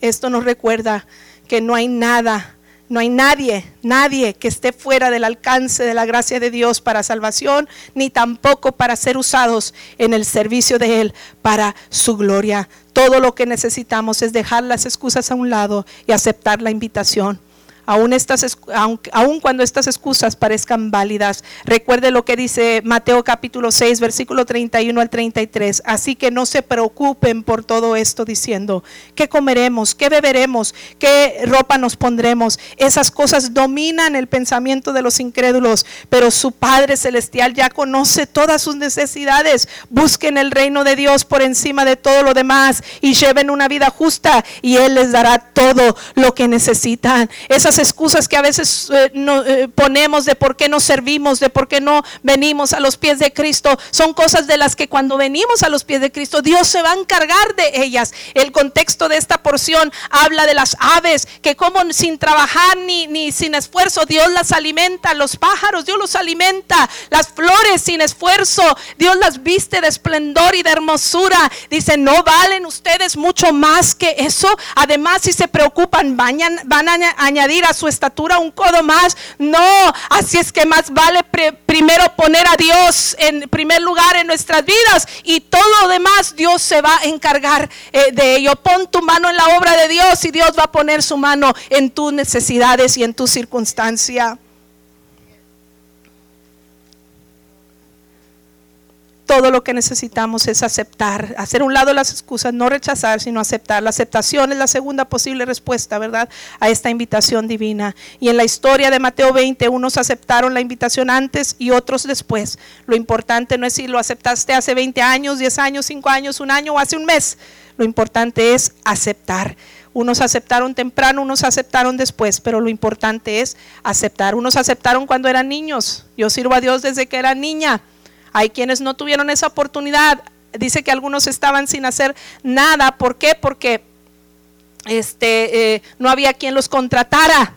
Esto nos recuerda que no hay nada, no hay nadie, nadie que esté fuera del alcance de la gracia de Dios para salvación, ni tampoco para ser usados en el servicio de Él para su gloria. Todo lo que necesitamos es dejar las excusas a un lado y aceptar la invitación aun, estas, aun, cuando estas excusas parezcan válidas. Recuerde lo que dice Mateo capítulo 6, versículo 31 al 33. Así que no se preocupen por todo esto diciendo, ¿qué comeremos? ¿Qué beberemos? ¿Qué ropa nos pondremos? Esas cosas dominan el pensamiento de los incrédulos, pero su Padre Celestial ya conoce todas sus necesidades. Busquen el reino de Dios por encima de todo lo demás y lleven una vida justa y Él les dará todo lo que necesitan. Esas excusas que a veces eh, eh, ponemos de por qué no servimos, de por qué no venimos a los pies de Cristo, son cosas de las que cuando venimos a los pies de Cristo, Dios se va a encargar de ellas. El contexto de esta porción habla de las aves, que como sin trabajar ni, ni sin esfuerzo, Dios las alimenta, los pájaros, Dios los alimenta, las flores sin esfuerzo, Dios las viste de esplendor y de hermosura. Dice, no valen ustedes mucho más que eso. Además, si se preocupan, van van a añadir a su estatura un codo más. No, así es que más vale primero poner a Dios en primer lugar en nuestras vidas y todo lo demás Dios se va a encargar eh, de ello. Pon tu mano en la obra de Dios y Dios va a poner su mano en tus necesidades y en tu circunstancia. Todo lo que necesitamos es aceptar, hacer un lado las excusas, no rechazar, sino aceptar. La aceptación es la segunda posible respuesta, ¿verdad? A esta invitación divina. Y en la historia de Mateo 20, unos aceptaron la invitación antes y otros después. Lo importante no es si lo aceptaste hace 20 años, 10 años, 5 años, un año o hace un mes. Lo importante es aceptar. Unos aceptaron temprano, unos aceptaron después, pero lo importante es aceptar. Unos aceptaron cuando eran niños. Yo sirvo a Dios desde que era niña. Hay quienes no tuvieron esa oportunidad. Dice que algunos estaban sin hacer nada. ¿Por qué? Porque este, eh, no había quien los contratara.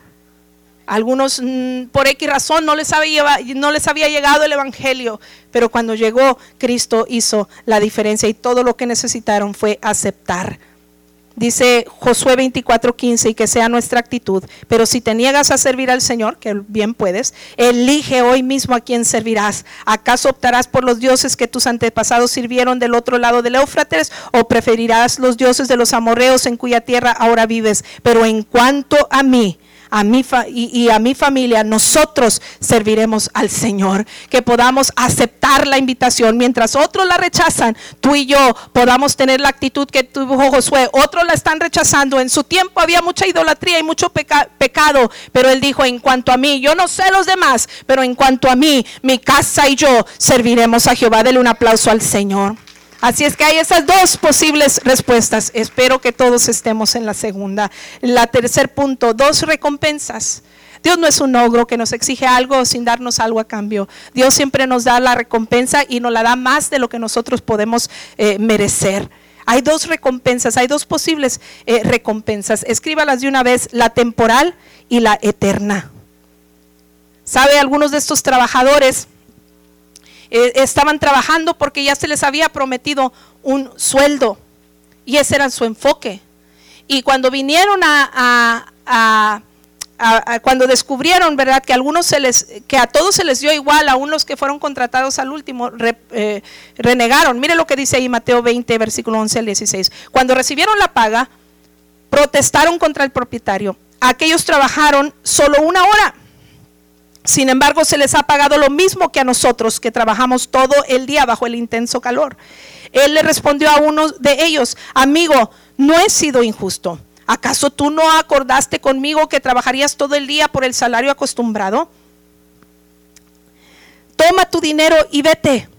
Algunos mm, por X razón no les, había, no les había llegado el Evangelio, pero cuando llegó Cristo hizo la diferencia y todo lo que necesitaron fue aceptar Dice Josué 24:15 y que sea nuestra actitud. Pero si te niegas a servir al Señor, que bien puedes, elige hoy mismo a quien servirás. ¿Acaso optarás por los dioses que tus antepasados sirvieron del otro lado del Éufrates o preferirás los dioses de los amorreos en cuya tierra ahora vives? Pero en cuanto a mí, a mi y, a mi familia, nosotros serviremos al Señor. Que podamos aceptar la invitación. Mientras otros la rechazan, tú y yo podamos tener la actitud que tuvo Josué. Otros la están rechazando. En su tiempo había mucha idolatría y mucho pecado. Pero él dijo, en cuanto a mí, yo no sé los demás, pero en cuanto a mí, mi casa y yo serviremos a Jehová. Dele un aplauso al Señor. Así es que hay esas dos posibles respuestas. Espero que todos estemos en la segunda. La tercer punto, dos recompensas. Dios no es un ogro que nos exige algo sin darnos algo a cambio. Dios siempre nos da la recompensa y nos la da más de lo que nosotros podemos eh, merecer. Hay dos recompensas, hay dos posibles eh, recompensas. Escríbalas de una vez, la temporal y la eterna. ¿Sabe? Algunos de estos trabajadores eh, estaban trabajando porque ya se les había prometido un sueldo y ese era su enfoque. Y cuando vinieron a, cuando descubrieron, ¿verdad? Que a algunos se les, que a todos se les dio igual, aún los que fueron contratados al último, eh, renegaron. Mire lo que dice ahí Mateo 20, versículo 11 al 16. Cuando recibieron la paga, protestaron contra el propietario. Aquellos trabajaron solo una hora sin embargo, se les ha pagado lo mismo que a nosotros, que trabajamos todo el día bajo el intenso calor. Él le respondió a uno de ellos, amigo, no he sido injusto. ¿Acaso tú no acordaste conmigo que trabajarías todo el día por el salario acostumbrado? Toma tu dinero y vete.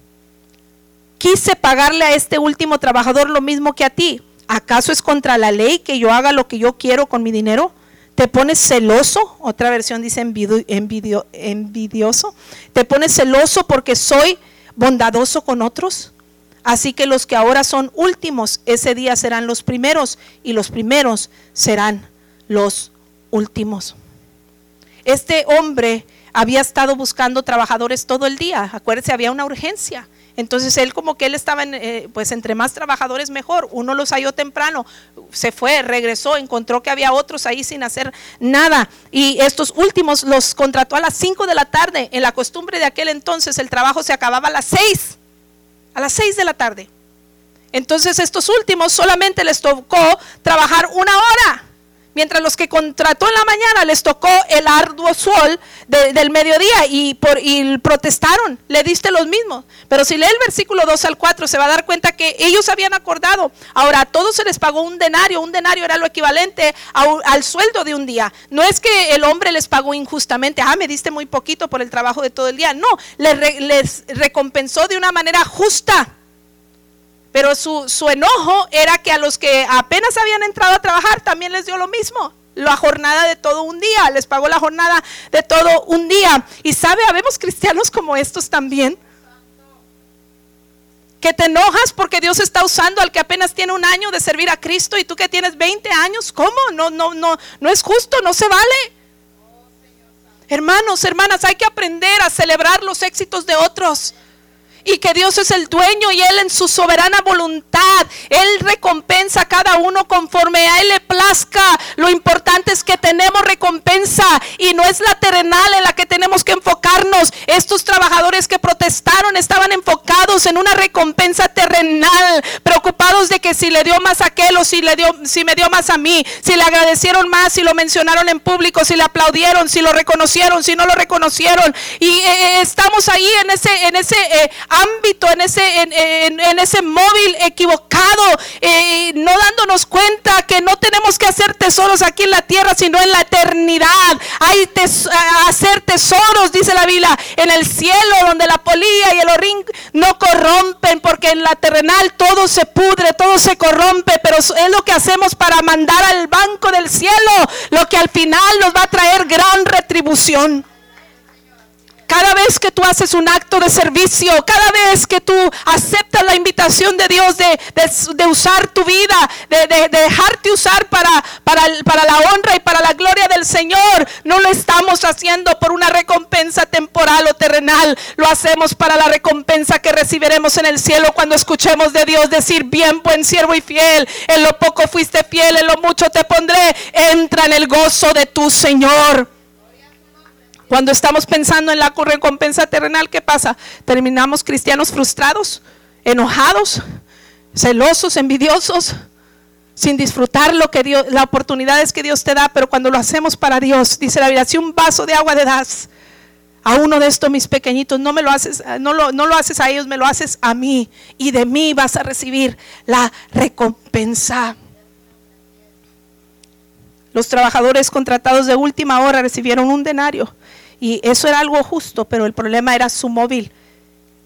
Quise pagarle a este último trabajador lo mismo que a ti ¿Acaso es contra la ley que yo haga lo que yo quiero con mi dinero? ¿Te pones celoso? Otra versión dice envidioso. ¿Te pones celoso porque soy bondadoso con otros? Así que los que ahora son últimos, ese día serán los primeros y los primeros serán los últimos. Este hombre había estado buscando trabajadores todo el día. Acuérdense, había una urgencia. Entonces él como que él estaba, en, eh, pues entre más trabajadores mejor. Uno los halló temprano, se fue, regresó, encontró que había otros ahí sin hacer nada. Y estos últimos los contrató a las 5 de la tarde. En la costumbre de aquel entonces el trabajo se acababa a las 6, a las 6 de la tarde. Entonces estos últimos solamente les tocó trabajar una hora. Mientras los que contrató en la mañana les tocó el arduo sol del mediodía y, por, y protestaron, le diste los mismos. Pero si lee el versículo 2 al 4 se va a dar cuenta que ellos habían acordado. Ahora a todos se les pagó un denario, un denario era lo equivalente al sueldo de un día. No es que el hombre les pagó injustamente, ah, me diste muy poquito por el trabajo de todo el día. No, les, les recompensó de una manera justa. Pero su, enojo era que a los que apenas habían entrado a trabajar también les dio lo mismo la jornada de todo un día, les pagó la jornada de todo un día. Y sabe, habemos cristianos como estos también. Que te enojas porque Dios está usando al que apenas tiene un año de servir a Cristo y tú que tienes 20 años, ¿cómo? No, no, no, no es justo, no se vale. Hermanos, hermanas, hay que aprender a celebrar los éxitos de otros y que Dios es el dueño y Él en su soberana voluntad, Él recompensa a cada uno conforme a Él le plazca. Lo importante es que tenemos recompensa y no es la terrenal en la que tenemos que enfocarnos. Estos trabajadores que protestaron estaban enfocados en una recompensa terrenal, si le dio más a aquel o si, le dio, si me dio más a mí, si le agradecieron más, si lo mencionaron en público, si le aplaudieron, si lo reconocieron, si no lo reconocieron. Y eh, eh, estamos ahí en ese, en ese eh, ámbito, en ese, en, ese móvil equivocado, no dándonos cuenta que no tenemos que hacer tesoros aquí en la tierra, sino en la eternidad. Hay hacer tesoros, dice la Biblia, en el cielo, donde la polilla y el orín no corrompen, porque en la terrenal todo se pudre, todo se corrompe, pero es lo que hacemos para mandar al banco del cielo, lo que al final nos va a traer gran retribución. Cada vez que tú haces un acto de servicio, cada vez que tú aceptas la invitación de Dios de, usar tu vida, de, dejarte usar para, para, para la honra y para la gloria del Señor, no lo estamos haciendo por una recompensa temporal o terrenal, lo hacemos para la recompensa que recibiremos en el cielo cuando escuchemos de Dios decir, bien buen siervo y fiel, en lo poco fuiste fiel, en lo mucho te pondré, entra en el gozo de tu Señor. Cuando estamos pensando en la recompensa terrenal, ¿qué pasa? Terminamos cristianos frustrados, enojados, celosos, envidiosos, sin disfrutar lo que Dios, las oportunidades que Dios te da, pero cuando lo hacemos para Dios, dice la Biblia, si un vaso de agua le das a uno de estos mis pequeñitos, no me lo haces, no lo, no lo haces a ellos, me lo haces a mí, y de mí vas a recibir la recompensa. Los trabajadores contratados de última hora recibieron un denario y eso era algo justo, pero el problema era su móvil.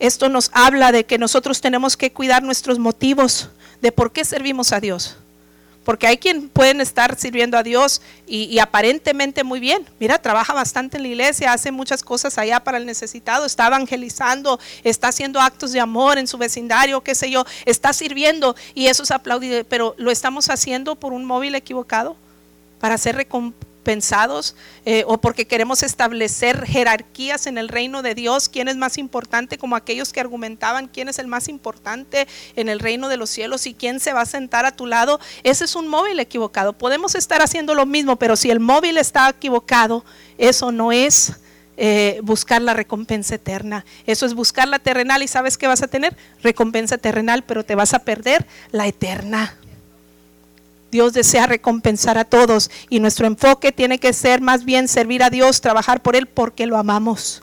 Esto nos habla de que nosotros tenemos que cuidar nuestros motivos de por qué servimos a Dios. Porque hay quien pueden estar sirviendo a Dios y, aparentemente muy bien. Mira, trabaja bastante en la iglesia, hace muchas cosas allá para el necesitado, está evangelizando, está haciendo actos de amor en su vecindario, qué sé yo, está sirviendo y eso es aplaudido. Pero lo estamos haciendo por un móvil equivocado, para ser eh, o porque queremos establecer jerarquías en el reino de Dios, quién es más importante, como aquellos que argumentaban quién es el más importante en el reino de los cielos y quién se va a sentar a tu lado. Ese es un móvil equivocado. Podemos estar haciendo lo mismo, pero si el móvil está equivocado, eso no es... Eh, buscar la recompensa eterna. Eso es buscar la terrenal y sabes que vas a tener recompensa terrenal, pero te vas a perder la eterna. Dios desea recompensar a todos y nuestro enfoque tiene que ser más bien servir a Dios, trabajar por Él porque lo amamos.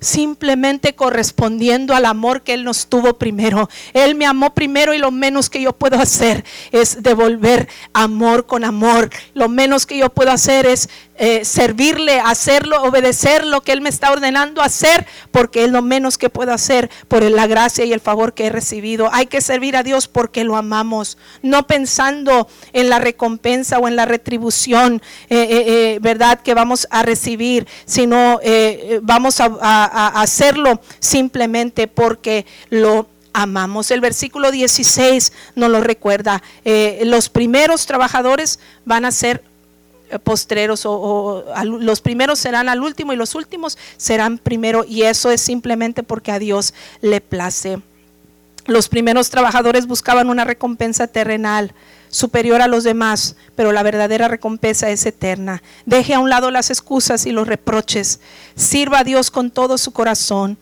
Simplemente correspondiendo al amor que Él nos tuvo primero. Él me amó primero y lo menos que yo puedo hacer es devolver amor con amor. Lo menos que yo puedo hacer es eh, servirle, hacerlo, obedecer lo que Él me está ordenando hacer, porque es lo menos que puedo hacer por la gracia y el favor que he recibido. Hay que servir a Dios porque lo amamos, no pensando en la recompensa o en la retribución, eh, eh, ¿verdad? Que vamos a recibir, sino vamos a, hacerlo simplemente porque lo amamos. El versículo 16 nos lo recuerda. los primeros trabajadores van a ser postreros o, los primeros serán al último y los últimos serán primero y eso es simplemente porque a Dios le place. Los primeros trabajadores buscaban una recompensa terrenal superior a los demás, pero la verdadera recompensa es eterna. Deje a un lado las excusas y los reproches. Sirva a Dios con todo su corazón.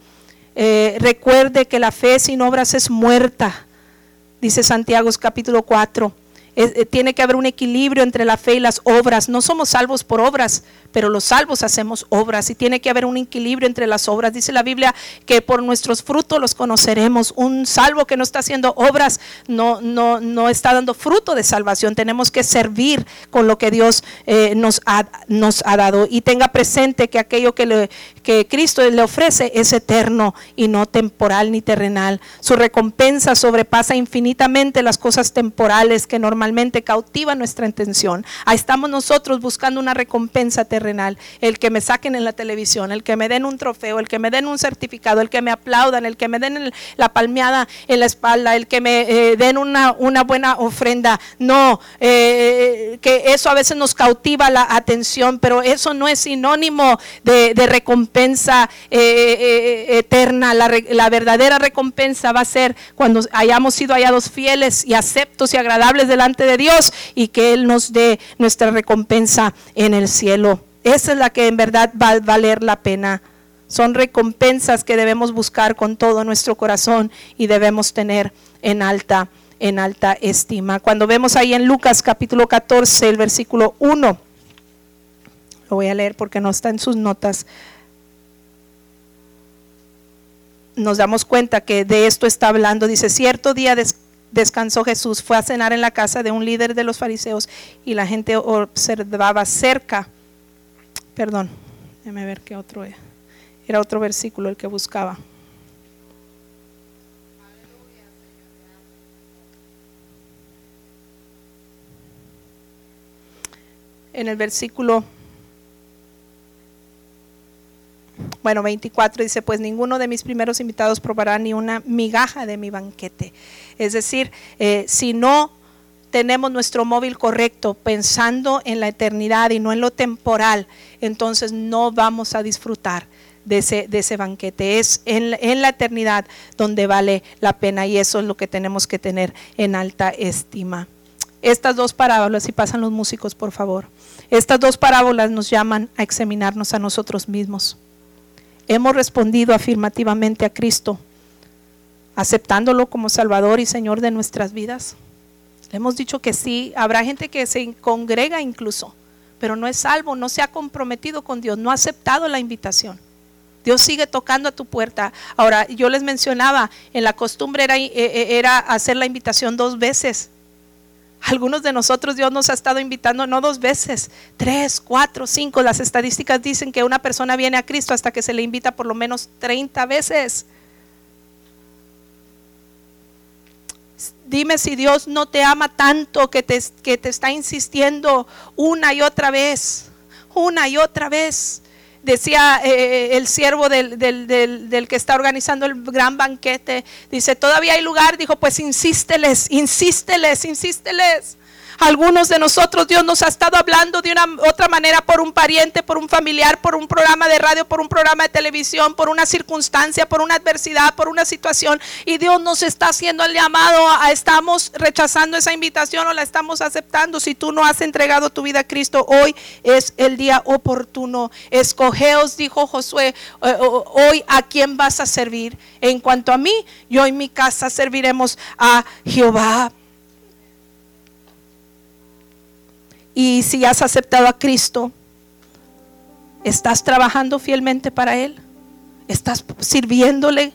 Eh, recuerde que la fe sin obras es muerta, dice Santiago capítulo 4. Eh, tiene que haber un equilibrio entre la fe y las obras. No somos salvos por obras, pero los salvos hacemos obras y tiene que haber un equilibrio entre las obras. Dice la Biblia que por nuestros frutos los conoceremos. Un salvo que no está haciendo obras no, no, no está dando fruto de salvación. Tenemos que servir con lo que Dios eh, nos, ha, nos ha dado. Y tenga presente que aquello que, le, que Cristo le ofrece es eterno y no temporal ni terrenal. Su recompensa sobrepasa infinitamente las cosas temporales que normalmente cautivan nuestra intención. Ahí estamos nosotros buscando una recompensa terrenal el que me saquen en la televisión, el que me den un trofeo, el que me den un certificado, el que me aplaudan, el que me den la palmeada en la espalda, el que me eh, den una, buena ofrenda. No, eh, que eso a veces nos cautiva la atención, pero eso no es sinónimo de, recompensa eh, eterna. La, la verdadera recompensa va a ser cuando hayamos sido hallados fieles y aceptos y agradables delante de Dios y que Él nos dé nuestra recompensa en el cielo. Esa es la que en verdad va a valer la pena. Son recompensas que debemos buscar con todo nuestro corazón y debemos tener en alta, en alta estima. Cuando vemos ahí en Lucas capítulo 14, el versículo 1, lo voy a leer porque no está en sus notas. Nos damos cuenta que de esto está hablando. Dice, cierto día descansó Jesús, fue a cenar en la casa de un líder de los fariseos y la gente observaba cerca Perdón, déjame ver qué otro era. Era otro versículo el que buscaba. En el versículo bueno, 24 dice, pues ninguno de mis primeros invitados probará ni una migaja de mi banquete. Es decir, eh, si no tenemos nuestro móvil correcto pensando en la eternidad y no en lo temporal, entonces no vamos a disfrutar de ese, de ese banquete. Es en, en, la eternidad donde vale la pena y eso es lo que tenemos que tener en alta estima. Estas dos parábolas, si pasan los músicos, por favor, estas dos parábolas nos llaman a examinarnos a nosotros mismos. Hemos respondido afirmativamente a Cristo, aceptándolo como Salvador y Señor de nuestras vidas. Hemos dicho que sí, habrá gente que se congrega incluso, pero no es salvo, no se ha comprometido con Dios, no ha aceptado la invitación. Dios sigue tocando a tu puerta. Ahora, yo les mencionaba, en la costumbre era, eh, eh, era hacer la invitación dos veces. Algunos de nosotros Dios nos ha estado invitando no dos veces, tres, cuatro, cinco. Las estadísticas dicen que una persona viene a Cristo hasta que se le invita por lo menos 30 veces. Dime si Dios no te ama tanto que te, que te está insistiendo una y otra vez, una y otra vez. Decía eh, el siervo del, del, del, que está organizando el gran banquete, dice, todavía hay lugar, dijo, pues insísteles, insísteles, insísteles. Algunos de nosotros Dios nos ha estado hablando de una otra manera por un pariente, por un familiar, por un programa de radio, por un programa de televisión, por una circunstancia, por una adversidad, por una situación. Y Dios nos está haciendo el llamado a estamos rechazando esa invitación o la estamos aceptando. Si tú no has entregado tu vida a Cristo, hoy es el día oportuno. Escogeos, dijo Josué, eh, hoy a quién vas a servir. En cuanto a mí, yo en mi casa serviremos a Jehová. Y si has aceptado a Cristo, ¿estás trabajando fielmente para Él? ¿Estás sirviéndole?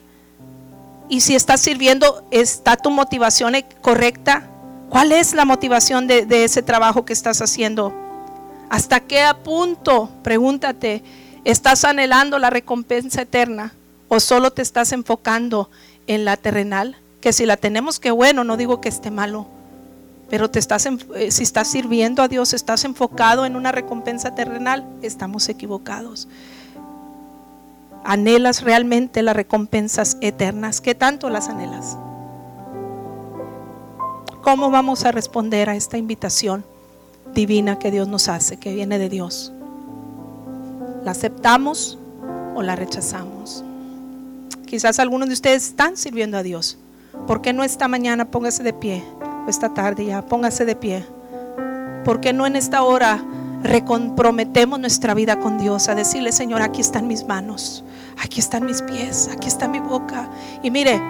Y si estás sirviendo, ¿está tu motivación correcta? ¿Cuál es la motivación de, ese trabajo que estás haciendo? ¿Hasta qué punto, pregúntate, estás anhelando la recompensa eterna o solo te estás enfocando en la terrenal? Que si la tenemos, que bueno, no digo que esté malo, pero te estás, eh, si estás sirviendo a Dios, estás enfocado en una recompensa terrenal, estamos equivocados. ¿Anhelas realmente las recompensas eternas? ¿Qué tanto las anhelas? ¿Cómo vamos a responder a esta invitación divina que Dios nos hace, que viene de Dios? ¿La aceptamos o la rechazamos? Quizás algunos de ustedes están sirviendo a Dios. ¿Por qué no esta mañana póngase de pie? Esta tarde ya, póngase de pie. ¿Por qué no en esta hora recomprometemos nuestra vida con Dios a decirle, Señor, aquí están mis manos, aquí están mis pies, aquí está mi boca? Y mire,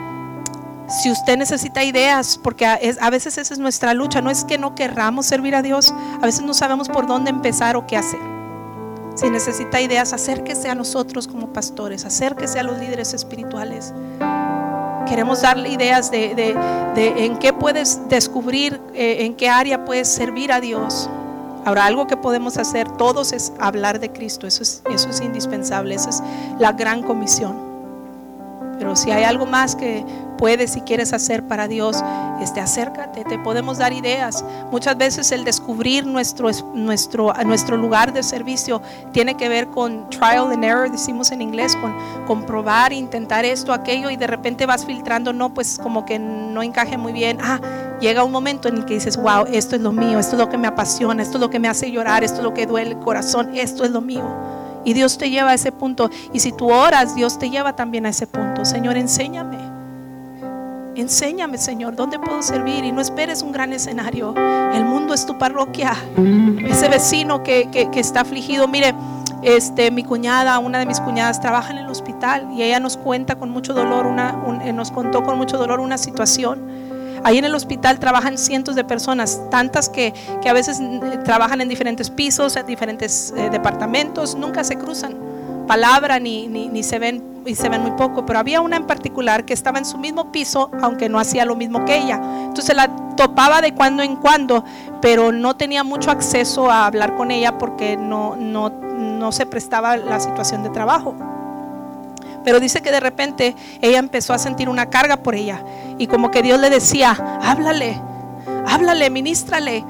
si usted necesita ideas, porque a, veces esa es nuestra lucha, no es que no querramos servir a Dios, a veces no sabemos por dónde empezar o qué hacer. Si necesita ideas, acérquese a nosotros como pastores, acérquese a los líderes espirituales. Queremos darle ideas de, en qué puedes descubrir, eh, en qué área puedes servir a Dios. Ahora, algo que podemos hacer todos es hablar de Cristo, eso es, eso es indispensable, esa es la gran comisión. Pero si hay algo más que puedes y quieres hacer para Dios, este, acércate, te podemos dar ideas. Muchas veces el descubrir nuestro, nuestro, nuestro lugar de servicio tiene que ver con trial and error, decimos en inglés, con comprobar, intentar esto, aquello, y de repente vas filtrando, no, pues como que no encaje muy bien. Ah, llega un momento en el que dices, wow, esto es lo mío, esto es lo que me apasiona, esto es lo que me hace llorar, esto es lo que duele el corazón, esto es lo mío. Y Dios te lleva a ese punto. Y si tú oras, Dios te lleva también a ese punto. Señor, enséñame. Enséñame, Señor, dónde puedo servir. Y no esperes un gran escenario. El mundo es tu parroquia. Ese vecino que, está afligido. Mire, este, mi cuñada, una de mis cuñadas, trabaja en el hospital y ella nos cuenta con mucho dolor, una, eh, nos contó con mucho dolor una situación Ahí en el hospital trabajan cientos de personas, tantas que, a veces eh, trabajan en diferentes pisos, en diferentes eh, departamentos, nunca se cruzan palabra ni, ni, se ven y se ven muy poco, pero había una en particular que estaba en su mismo piso, aunque no hacía lo mismo que ella. Entonces la topaba de cuando en cuando, pero no tenía mucho acceso a hablar con ella porque no, no, no se prestaba la situación de trabajo. Pero dice que de repente ella empezó a sentir una carga por ella. Y como que Dios le decía, háblale, háblale, ministrale.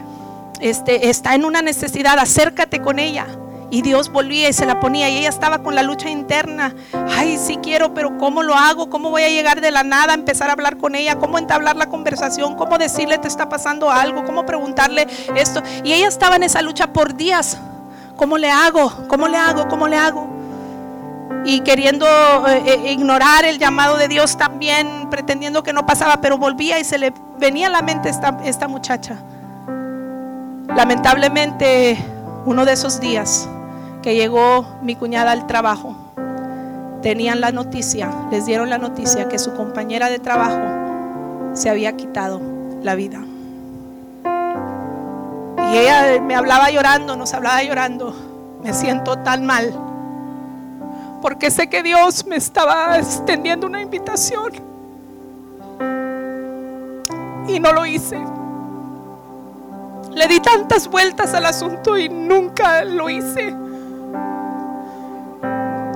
Este, está en una necesidad, acércate con ella. Y Dios volvía y se la ponía y ella estaba con la lucha interna. Ay, sí quiero, pero ¿cómo lo hago? ¿Cómo voy a llegar de la nada a empezar a hablar con ella? ¿Cómo entablar la conversación? ¿Cómo decirle te está pasando algo? ¿Cómo preguntarle esto? Y ella estaba en esa lucha por días. ¿Cómo le hago? ¿Cómo le hago? ¿Cómo le hago? y queriendo eh, eh, ignorar el llamado de Dios también, pretendiendo que no pasaba, pero volvía y se le venía a la mente esta, esta muchacha. Lamentablemente, uno de esos días que llegó mi cuñada al trabajo, tenían la noticia, les dieron la noticia que su compañera de trabajo se había quitado la vida. Y ella me hablaba llorando, nos hablaba llorando, me siento tan mal porque sé que Dios me estaba extendiendo una invitación. Y no lo hice. Le di tantas vueltas al asunto y nunca lo hice.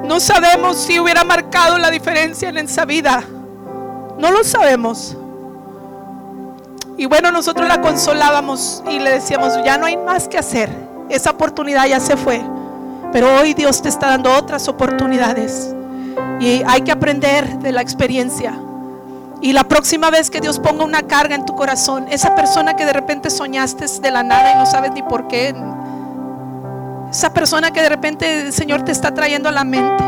No sabemos si hubiera marcado la diferencia en esa vida. No lo sabemos. Y bueno, nosotros la consolábamos y le decíamos, ya no hay más que hacer. Esa oportunidad ya se fue. Pero hoy Dios te está dando otras oportunidades. Y hay que aprender de la experiencia. Y la próxima vez que Dios ponga una carga en tu corazón, esa persona que de repente soñaste de la nada y no sabes ni por qué, esa persona que de repente el Señor te está trayendo a la mente,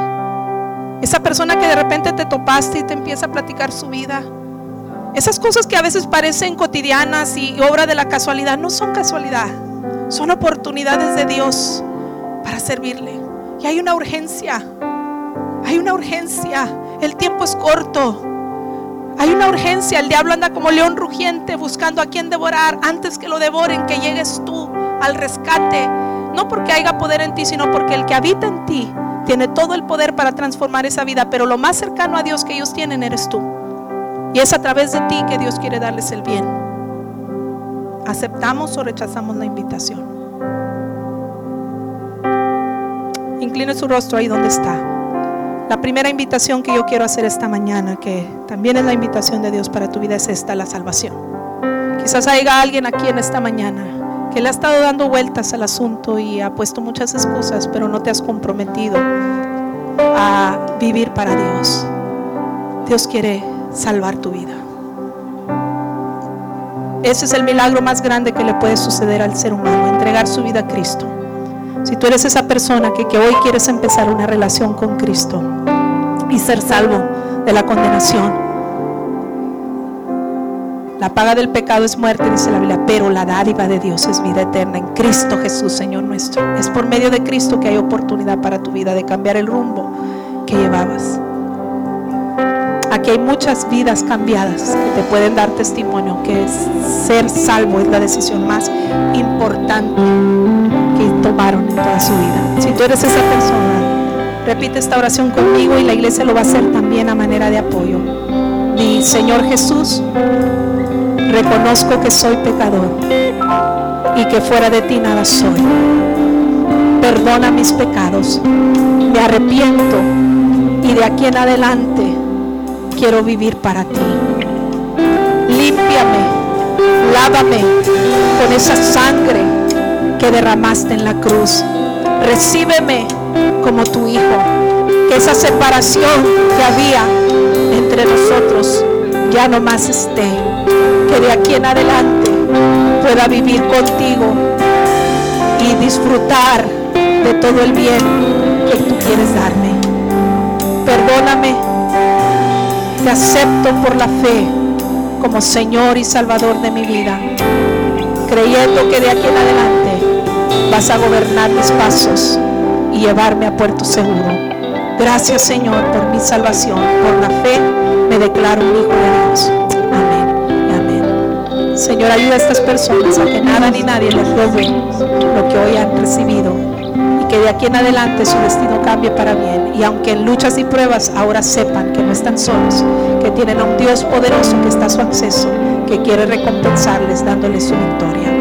esa persona que de repente te topaste y te empieza a platicar su vida, esas cosas que a veces parecen cotidianas y obra de la casualidad, no son casualidad, son oportunidades de Dios para servirle. Y hay una urgencia, hay una urgencia, el tiempo es corto. Hay una urgencia, el diablo anda como león rugiente buscando a quien devorar antes que lo devoren, que llegues tú al rescate. No porque haya poder en ti, sino porque el que habita en ti tiene todo el poder para transformar esa vida, pero lo más cercano a Dios que ellos tienen eres tú. Y es a través de ti que Dios quiere darles el bien. ¿Aceptamos o rechazamos la invitación? Incline su rostro ahí donde está. La primera invitación que yo quiero hacer esta mañana, que también es la invitación de Dios para tu vida, es esta, la salvación. Quizás haya alguien aquí en esta mañana le ha estado dando vueltas al asunto y ha puesto muchas excusas, pero no te has comprometido a vivir para Dios. Dios quiere salvar tu vida. Ese es el milagro más grande que le puede suceder al ser humano, entregar su vida a Cristo. Si tú eres esa persona que hoy quieres empezar una relación con Cristo y ser salvo de la condenación, la paga del pecado es muerte, dice la Biblia, pero la dádiva de Dios es vida eterna en Cristo Jesús, Señor nuestro. Es por medio de Cristo que hay oportunidad para tu vida de cambiar el rumbo que llevabas. Aquí hay muchas vidas cambiadas que te pueden dar testimonio que ser salvo es la decisión más importante que tomaron en toda su vida. Si tú eres esa persona, repite esta oración conmigo y la iglesia lo va a hacer también a manera de apoyo. Mi Señor Jesús, reconozco que soy pecador y que fuera de ti nada soy. Perdona mis pecados, me arrepiento y de aquí en adelante quiero vivir para ti. Límpiame, lávame con esa sangre que derramaste en la cruz. Recíbeme como tu hijo. Que esa separación que había entre nosotros ya no más esté. De aquí en adelante pueda vivir contigo y disfrutar de todo el bien que tú quieres darme. Perdóname, te acepto por la fe como Señor y Salvador de mi vida, creyendo que de aquí en adelante vas a gobernar mis pasos y llevarme a puerto seguro. Gracias Señor por mi salvación, por la fe me declaro un hijo de Dios. Señor, ayuda a estas personas a que nada ni nadie les robe lo que hoy han recibido y que de aquí en adelante su destino cambie para bien. Y aunque en luchas y pruebas ahora sepan que no están solos, que tienen a un Dios poderoso que está a su acceso, que quiere recompensarles dándoles su victoria.